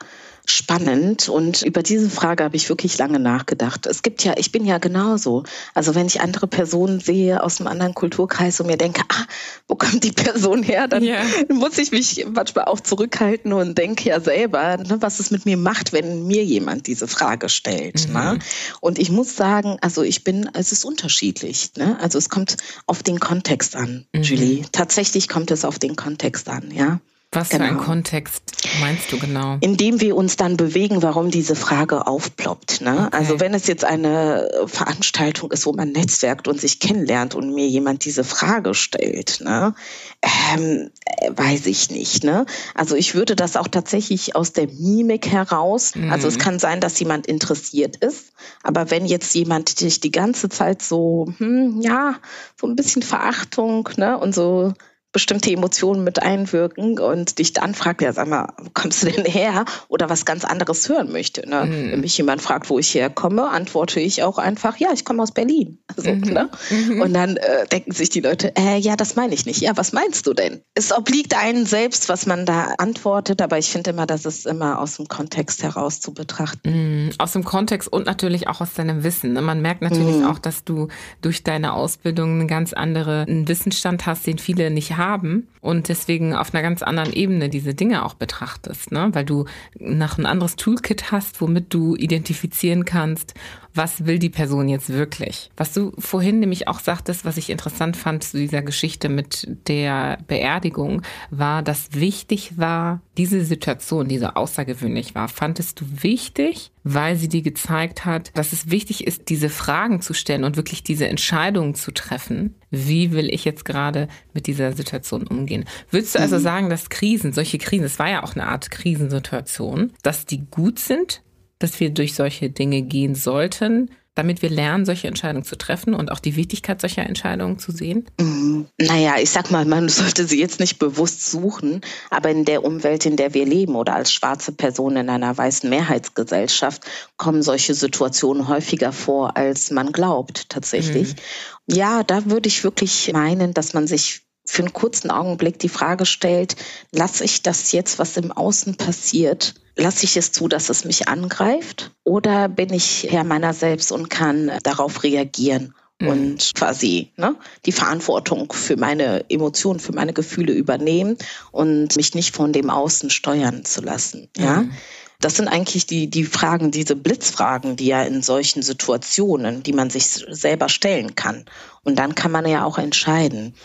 spannend und über diese Frage habe ich wirklich lange nachgedacht. Es gibt ja, ich bin ja genauso. Also wenn ich andere Personen sehe aus einem anderen Kulturkreis und mir denke, ah, wo kommt die Person her, dann yeah. muss ich mich manchmal auch zurückhalten und denke ja selber, ne, was es mit mir macht, wenn mir jemand diese Frage stellt. Mhm. Ne? Und ich muss sagen, also ich bin, es ist unterschiedlich. Ne? Also es kommt auf den Kontext an, mhm. Julie. Tatsächlich kommt es auf den Kontext an, ja. Was genau. für ein Kontext meinst du genau? In dem wir uns dann bewegen, warum diese Frage aufploppt. Ne? Okay. Also wenn es jetzt eine Veranstaltung ist, wo man netzwerkt und sich kennenlernt und mir jemand diese Frage stellt, ne? Ähm, weiß ich nicht. Ne? Also ich würde das auch tatsächlich aus der Mimik heraus. Mhm. Also es kann sein, dass jemand interessiert ist, aber wenn jetzt jemand dich die ganze Zeit so, hm, ja, so ein bisschen Verachtung ne? und so bestimmte Emotionen mit einwirken und dich dann fragt, ja, sag mal, wo kommst du denn her? Oder was ganz anderes hören möchte. Ne? Mhm. Wenn mich jemand fragt, wo ich herkomme, antworte ich auch einfach, ja, ich komme aus Berlin. (laughs) So, mhm. ne? Mhm. Und dann äh, denken sich die Leute, äh, ja, das meine ich nicht. Ja, was meinst du denn? Es obliegt einen selbst, was man da antwortet, aber ich finde immer, das ist immer aus dem Kontext heraus zu betrachten. Mhm. Aus dem Kontext und natürlich auch aus deinem Wissen. Ne? Man merkt natürlich mhm. auch, dass du durch deine Ausbildung einen ganz anderen Wissensstand hast, den viele nicht haben haben und deswegen auf einer ganz anderen Ebene diese Dinge auch betrachtest, ne? weil du nach ein anderes Toolkit hast, womit du identifizieren kannst, was will die Person jetzt wirklich? Was du vorhin nämlich auch sagtest, was ich interessant fand zu dieser Geschichte mit der Beerdigung, war, dass wichtig war, diese Situation, die so außergewöhnlich war, fandest du wichtig, weil sie dir gezeigt hat, dass es wichtig ist, diese Fragen zu stellen und wirklich diese Entscheidungen zu treffen. Wie will ich jetzt gerade mit dieser Situation umgehen? Würdest du also mhm. sagen, dass Krisen, solche Krisen, es war ja auch eine Art Krisensituation, dass die gut sind, dass wir durch solche Dinge gehen sollten, damit wir lernen, solche Entscheidungen zu treffen und auch die Wichtigkeit solcher Entscheidungen zu sehen? Mhm. Naja, ich sag mal, man (laughs) sollte sie jetzt nicht bewusst suchen, aber in der Umwelt, in der wir leben oder als schwarze Person in einer weißen Mehrheitsgesellschaft kommen solche Situationen häufiger vor, als man glaubt tatsächlich. Mhm. Ja, da würde ich wirklich meinen, dass man sich für einen kurzen Augenblick die Frage stellt, lasse ich das jetzt, was im Außen passiert, lasse ich es zu, dass es mich angreift oder bin ich Herr meiner selbst und kann darauf reagieren? Mhm. und quasi ne, die Verantwortung für meine Emotionen, für meine Gefühle übernehmen und mich nicht von dem Außen steuern zu lassen. Ja. Mhm. Das sind eigentlich die, die Fragen, diese Blitzfragen, die ja in solchen Situationen, die man sich selber stellen kann. Und dann kann man ja auch entscheiden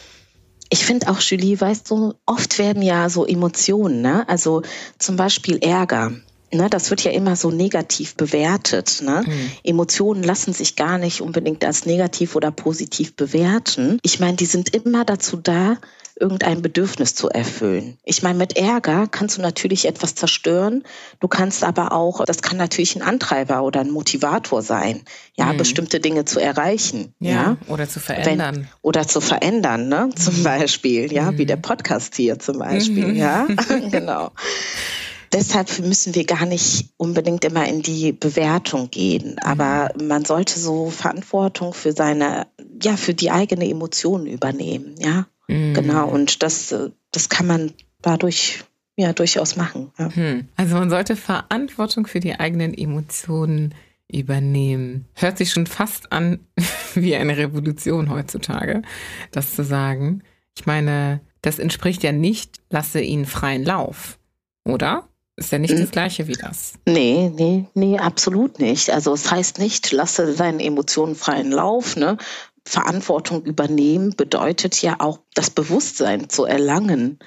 ich finde auch, Julie, weißt du, oft werden ja so Emotionen, ne? also zum Beispiel Ärger. Ne, das wird ja immer so negativ bewertet. Ne? Mhm. Emotionen lassen sich gar nicht unbedingt als negativ oder positiv bewerten. Ich meine, die sind immer dazu da, irgendein Bedürfnis zu erfüllen. Ich meine, mit Ärger kannst du natürlich etwas zerstören. Du kannst aber auch, das kann natürlich ein Antreiber oder ein Motivator sein, ja, mhm. bestimmte Dinge zu erreichen. Ja, ja? oder zu verändern. Wenn, oder zu verändern, ne? Zum mhm. Beispiel, ja, mhm. wie der Podcast hier zum Beispiel, mhm. ja, (laughs) (laughs) genau. Deshalb müssen wir gar nicht unbedingt immer in die Bewertung gehen, aber mhm. man sollte so Verantwortung für seine, ja, für die eigene Emotionen übernehmen, ja. Mhm. Genau, und das, äh, das kann man dadurch ja durchaus machen. Ja. Hm. Also man sollte Verantwortung für die eigenen Emotionen übernehmen. Hört sich schon fast an (laughs) wie eine Revolution heutzutage, das zu sagen. Ich meine, das entspricht ja nicht, lasse ihn freien Lauf, oder? Ist ja nicht das Gleiche wie das. Nee, nee, nee, absolut nicht. Also es heißt nicht, lasse deinen Emotionen freien Lauf, ne? Verantwortung übernehmen bedeutet ja auch das Bewusstsein zu erlangen,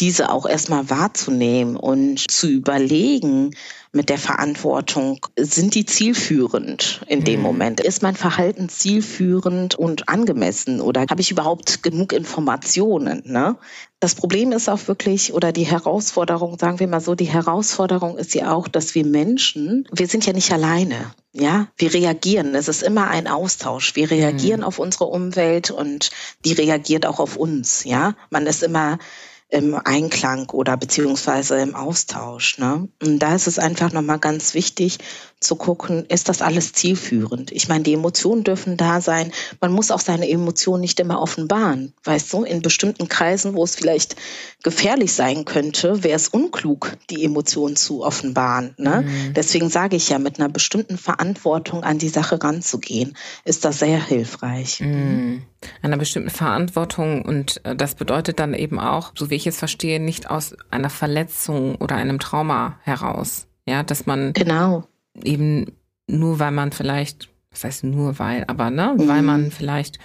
diese auch erstmal wahrzunehmen und zu überlegen mit der Verantwortung, sind die zielführend in dem mhm. Moment? Ist mein Verhalten zielführend und angemessen oder habe ich überhaupt genug Informationen? Ne? Das Problem ist auch wirklich, oder die Herausforderung, sagen wir mal so, die Herausforderung ist ja auch, dass wir Menschen, wir sind ja nicht alleine. Ja, wir reagieren. Es ist immer ein Austausch. Wir reagieren mhm. auf unsere Umwelt und die reagiert auch auf uns. Ja, man ist immer im Einklang oder beziehungsweise im Austausch. Ne? Und da ist es einfach nochmal ganz wichtig zu gucken, ist das alles zielführend? Ich meine, die Emotionen dürfen da sein. Man muss auch seine Emotionen nicht immer offenbaren. Weißt du, in bestimmten Kreisen, wo es vielleicht gefährlich sein könnte, wäre es unklug, die Emotionen zu offenbaren. Ne? Mhm. Deswegen sage ich ja, mit einer bestimmten Verantwortung an die Sache ranzugehen, ist das sehr hilfreich. Mhm. Einer bestimmten Verantwortung und äh, das bedeutet dann eben auch, so wie ich es verstehe, nicht aus einer Verletzung oder einem Trauma heraus. Ja, dass man genau eben nur weil man vielleicht, das heißt nur weil, aber ne, mhm. weil man vielleicht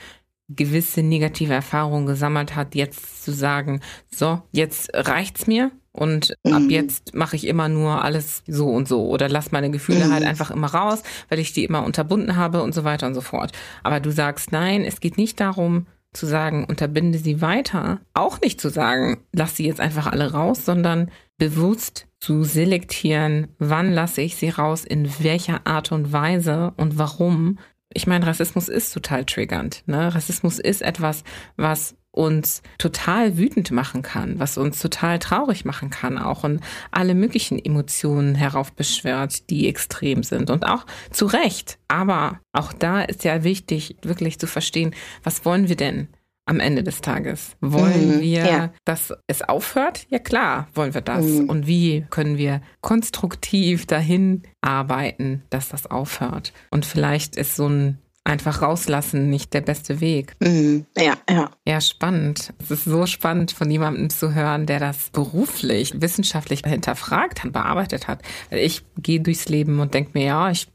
gewisse negative Erfahrungen gesammelt hat, jetzt zu sagen, so, jetzt reicht's mir und mhm. ab jetzt mache ich immer nur alles so und so oder lass meine Gefühle mhm. halt einfach immer raus, weil ich die immer unterbunden habe und so weiter und so fort. Aber du sagst, nein, es geht nicht darum, zu sagen, unterbinde sie weiter, auch nicht zu sagen, lass sie jetzt einfach alle raus, sondern bewusst zu selektieren, wann lasse ich sie raus, in welcher Art und Weise und warum. Ich meine, Rassismus ist total triggernd. Ne? Rassismus ist etwas, was uns total wütend machen kann, was uns total traurig machen kann, auch und alle möglichen Emotionen heraufbeschwört, die extrem sind und auch zu Recht. Aber auch da ist ja wichtig, wirklich zu verstehen, was wollen wir denn? am Ende des Tages? Wollen mhm, wir, ja. dass es aufhört? Ja klar, wollen wir das. Mhm. Und wie können wir konstruktiv dahin arbeiten, dass das aufhört? Und vielleicht ist so ein einfach rauslassen nicht der beste Weg. Mhm. Ja, ja. Ja, spannend. Es ist so spannend, von jemandem zu hören, der das beruflich, wissenschaftlich hinterfragt hat, bearbeitet hat. Ich gehe durchs Leben und denke mir, ja, ich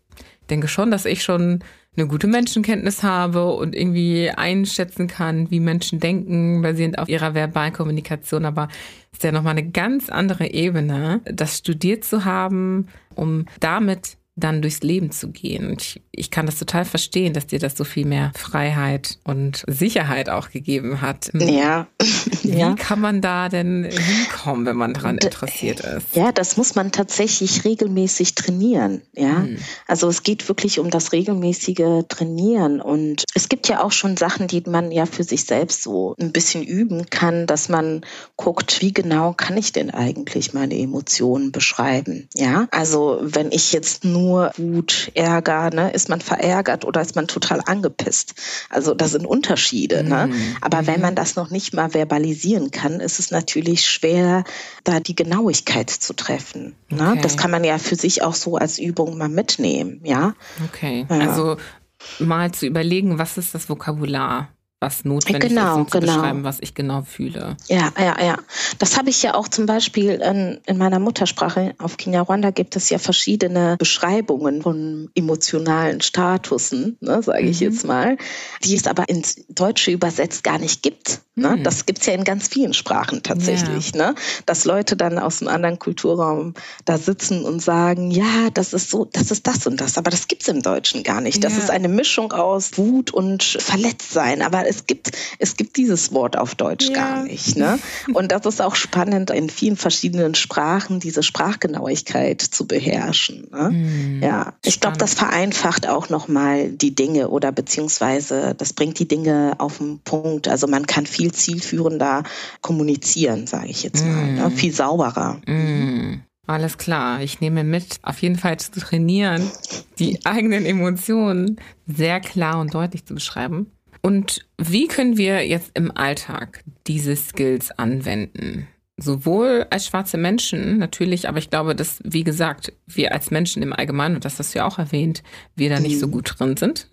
denke schon, dass ich schon eine gute Menschenkenntnis habe und irgendwie einschätzen kann, wie Menschen denken, basierend auf ihrer Verbalkommunikation. Aber es ist ja nochmal eine ganz andere Ebene, das studiert zu haben, um damit dann durchs Leben zu gehen. Ich, ich kann das total verstehen, dass dir das so viel mehr Freiheit und Sicherheit auch gegeben hat. Ja. Wie ja. kann man da denn hinkommen, wenn man daran interessiert ist? Ja, das muss man tatsächlich regelmäßig trainieren. Ja, hm. also es geht wirklich um das regelmäßige Trainieren und es gibt ja auch schon Sachen, die man ja für sich selbst so ein bisschen üben kann, dass man guckt, wie genau kann ich denn eigentlich meine Emotionen beschreiben? Ja, also wenn ich jetzt nur nur Wut, Ärger, ne? Ist man verärgert oder ist man total angepisst? Also das sind Unterschiede. Ne? Mhm. Ne? Aber wenn man das noch nicht mal verbalisieren kann, ist es natürlich schwer, da die Genauigkeit zu treffen. Ne? Okay. Das kann man ja für sich auch so als Übung mal mitnehmen, ja. Okay. Ja. Also mal zu überlegen, was ist das Vokabular? Was notwendig genau, ist, um zu genau. beschreiben, was ich genau fühle. Ja, ja, ja. Das habe ich ja auch zum Beispiel in, in meiner Muttersprache. Auf Kinyarwanda gibt es ja verschiedene Beschreibungen von emotionalen Statusen, ne, sage ich mhm. jetzt mal, die es aber ins Deutsche übersetzt gar nicht gibt. Ne? Mhm. Das gibt es ja in ganz vielen Sprachen tatsächlich. Ja. Ne? Dass Leute dann aus einem anderen Kulturraum da sitzen und sagen, ja, das ist so, das ist das und das, aber das gibt es im Deutschen gar nicht. Das ja. ist eine Mischung aus Wut und Verletztsein. Aber es gibt, es gibt dieses Wort auf Deutsch ja. gar nicht. Ne? (laughs) Und das ist auch spannend, in vielen verschiedenen Sprachen diese Sprachgenauigkeit zu beherrschen. Ne? Mhm. Ja, ich glaube, das vereinfacht auch nochmal die Dinge oder beziehungsweise das bringt die Dinge auf den Punkt. Also man kann viel zielführender kommunizieren, sage ich jetzt mal. Ne? Mhm. Viel sauberer. Mm. Alles klar, ich nehme mit, auf jeden Fall zu trainieren, die eigenen Emotionen sehr klar und deutlich zu beschreiben. Und wie können wir jetzt im Alltag diese Skills anwenden? Sowohl als schwarze Menschen natürlich, aber ich glaube, dass, wie gesagt, wir als Menschen im Allgemeinen, und das hast du ja auch erwähnt, wir da nicht so mhm. gut drin sind.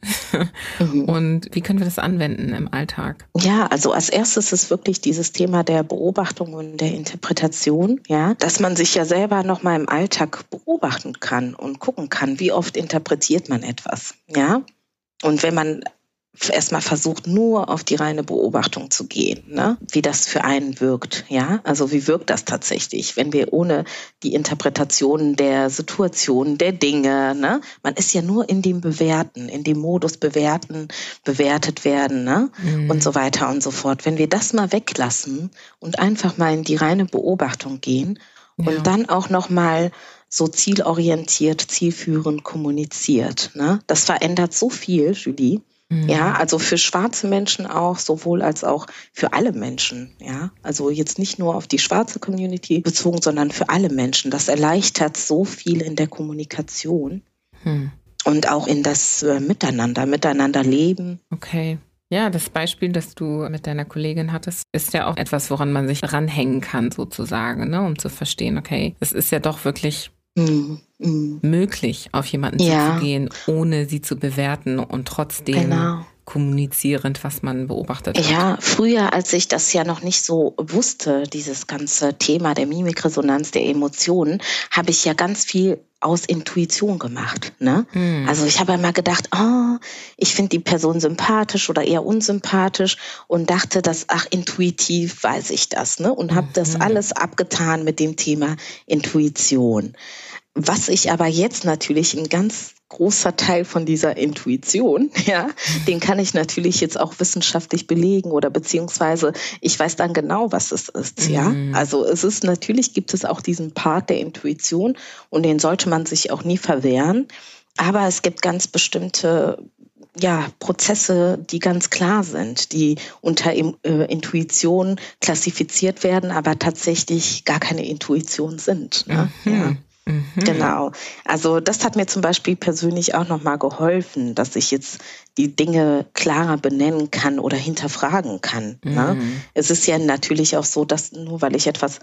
Mhm. (laughs) Und wie können wir das anwenden im Alltag? Ja, also als erstes ist wirklich dieses Thema der Beobachtung und der Interpretation, ja, dass man sich ja selber nochmal im Alltag beobachten kann und gucken kann, wie oft interpretiert man etwas, ja. Und wenn man erstmal versucht, nur auf die reine Beobachtung zu gehen, ne? wie das für einen wirkt. Ja, also wie wirkt das tatsächlich, wenn wir ohne die Interpretation der Situation, der Dinge, ne? man ist ja nur in dem Bewerten, in dem Modus bewerten, bewertet werden ne? Mhm. und so weiter und so fort. Wenn wir das mal weglassen und einfach mal in die reine Beobachtung gehen ja. und dann auch noch mal so zielorientiert, zielführend kommuniziert. Ne? Das verändert so viel, Julie. Mhm. Ja, also für schwarze Menschen auch, sowohl als auch für alle Menschen. Ja, also jetzt nicht nur auf die schwarze Community bezogen, sondern für alle Menschen. Das erleichtert so viel in der Kommunikation mhm. und auch in das äh, Miteinander, Miteinander leben. Okay. Ja, das Beispiel, das du mit deiner Kollegin hattest, ist ja auch etwas, woran man sich ranhängen kann, sozusagen, ne? um zu verstehen, okay, es ist ja doch wirklich Mhm. Mhm. möglich, auf jemanden ja. zuzugehen, ohne sie zu bewerten und trotzdem genau. kommunizierend, was man beobachtet hat. Ja, früher, als ich das ja noch nicht so wusste, dieses ganze Thema der Mimikresonanz, der Emotionen, habe ich ja ganz viel aus Intuition gemacht. Ne? Mhm. Also ich habe immer gedacht, oh, ich finde die Person sympathisch oder eher unsympathisch und dachte, dass, ach, intuitiv weiß ich das. Ne? Und habe mhm. das alles abgetan mit dem Thema Intuition. Was ich aber jetzt natürlich ein ganz großer Teil von dieser Intuition, (laughs) ja, den kann ich natürlich jetzt auch wissenschaftlich belegen oder beziehungsweise ich weiß dann genau, was es ist, ja. Mhm. Also es ist natürlich gibt es auch diesen Part der Intuition und den sollte man sich auch nie verwehren. Aber es gibt ganz bestimmte ja, Prozesse, die ganz klar sind, die unter äh, Intuition klassifiziert werden, aber tatsächlich gar keine Intuition sind. Ne? Mhm. Ja. Mhm. Genau. Also das hat mir zum Beispiel persönlich auch nochmal geholfen, dass ich jetzt die Dinge klarer benennen kann oder hinterfragen kann. Ne? Mhm. Ne? Es ist ja natürlich auch so, dass nur weil ich etwas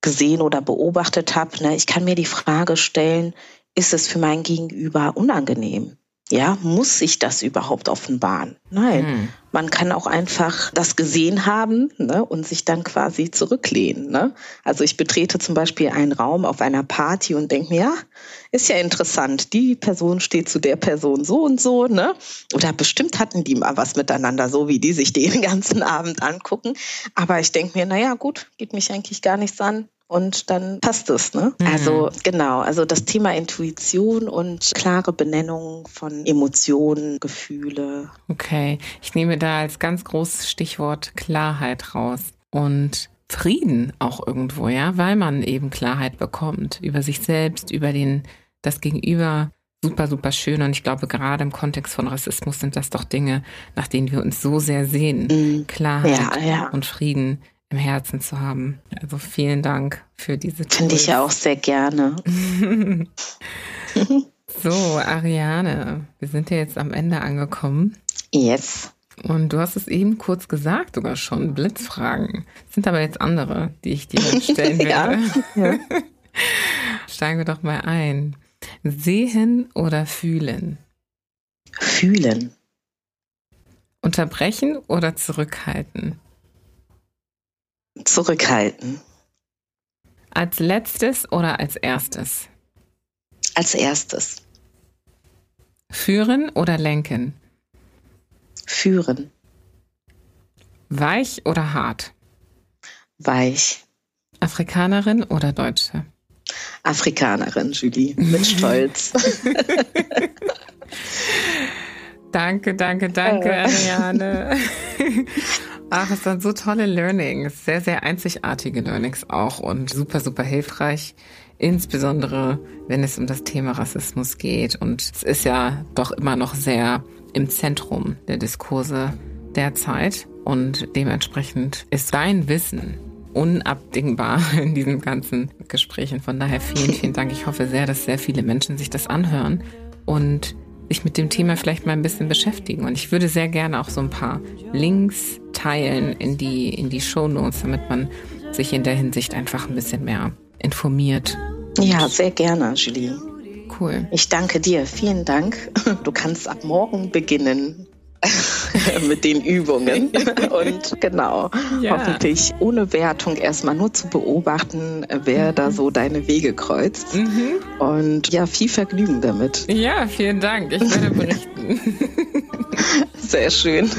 gesehen oder beobachtet habe, ne, ich kann mir die Frage stellen, ist es für mein Gegenüber unangenehm? Ja, muss sich das überhaupt offenbaren? Nein, hm. man kann auch einfach das gesehen haben ne, und sich dann quasi zurücklehnen. Ne? Also ich betrete zum Beispiel einen Raum auf einer Party und denke mir, ja, ist ja interessant, die Person steht zu der Person so und so, ne? Oder bestimmt hatten die mal was miteinander, so wie die sich den (laughs) ganzen Abend angucken. Aber ich denke mir, naja, gut, geht mich eigentlich gar nichts an und dann passt es. Ne? Mhm. Also genau, also das Thema Intuition und klare Benennung von Emotionen, Gefühle. Okay, ich nehme da als ganz großes Stichwort Klarheit raus und Frieden auch irgendwo, ja, weil man eben Klarheit bekommt über sich selbst, über den das Gegenüber. Super, super schön. Und ich glaube, gerade im Kontext von Rassismus sind das doch Dinge, nach denen wir uns so sehr sehen. Mhm. Klarheit ja, ja. und Frieden im Herzen zu haben. Also vielen Dank für diese Finde ich ja auch sehr gerne. (laughs) so, Ariane, wir sind ja jetzt am Ende angekommen. Yes. Und du hast es eben kurz gesagt, sogar schon, Blitzfragen. Das sind aber jetzt andere, die ich dir stellen (laughs) werde. ja. (laughs) Steigen wir doch mal ein. Sehen oder fühlen? Fühlen. Unterbrechen oder zurückhalten? Zurückhalten. Als letztes oder als erstes? Als erstes. Führen oder lenken? Führen. Weich oder hart? Weich. Afrikanerin oder Deutsche? Afrikanerin, Julie, mit (laughs) Stolz. danke, danke, danke, Ariane. (laughs) Ach, es waren so tolle Learnings, sehr, sehr einzigartige Learnings auch und super, super hilfreich. Insbesondere, wenn es um das Thema Rassismus geht. Und es ist ja doch immer noch sehr im Zentrum der Diskurse derzeit. Und dementsprechend ist dein Wissen unabdingbar (laughs) in diesen ganzen Gesprächen. Von daher vielen, vielen Dank. Ich hoffe sehr, dass sehr viele Menschen sich das anhören und sich mit dem Thema vielleicht mal ein bisschen beschäftigen. Und ich würde sehr gerne auch so ein paar Links teilen in die, in die Show Notes, damit man sich in der Hinsicht einfach ein bisschen mehr informiert. Ja, sehr gerne, Julie. Cool. Ich danke dir. Vielen Dank. Du kannst ab morgen beginnen (laughs) mit den Übungen. (laughs) Und genau, ja. hoffentlich ohne Wertung erstmal nur zu beobachten, wer mhm. da so deine Wege kreuzt. Mhm. Und ja, viel Vergnügen damit. Ja, vielen Dank. Ich werde (laughs) berichten. Sehr schön.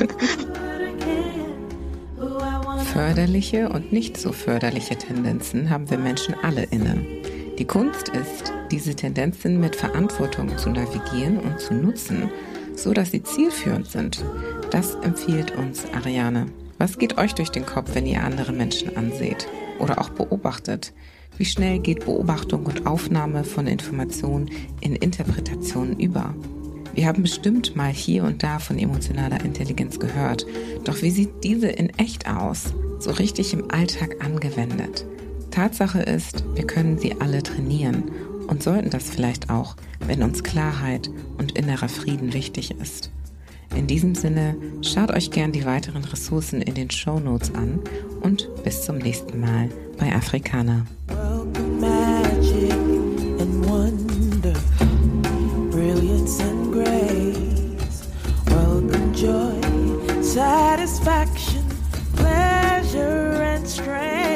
Förderliche und nicht so förderliche Tendenzen haben wir Menschen alle inne. Die Kunst ist, diese Tendenzen mit Verantwortung zu navigieren und zu nutzen, so dass sie zielführend sind. Das empfiehlt uns Ariane. Was geht euch durch den Kopf, wenn ihr andere Menschen anseht oder auch beobachtet? Wie schnell geht Beobachtung und Aufnahme von Informationen in Interpretationen über? Wir haben bestimmt mal hier und da von emotionaler Intelligenz gehört, doch wie sieht diese in echt aus? so richtig im Alltag angewendet. Tatsache ist, wir können sie alle trainieren und sollten das vielleicht auch, wenn uns Klarheit und innerer Frieden wichtig ist. In diesem Sinne, schaut euch gern die weiteren Ressourcen in den Show Notes an und bis zum nächsten Mal bei Afrikaner. satisfaction, pleasure, and strength.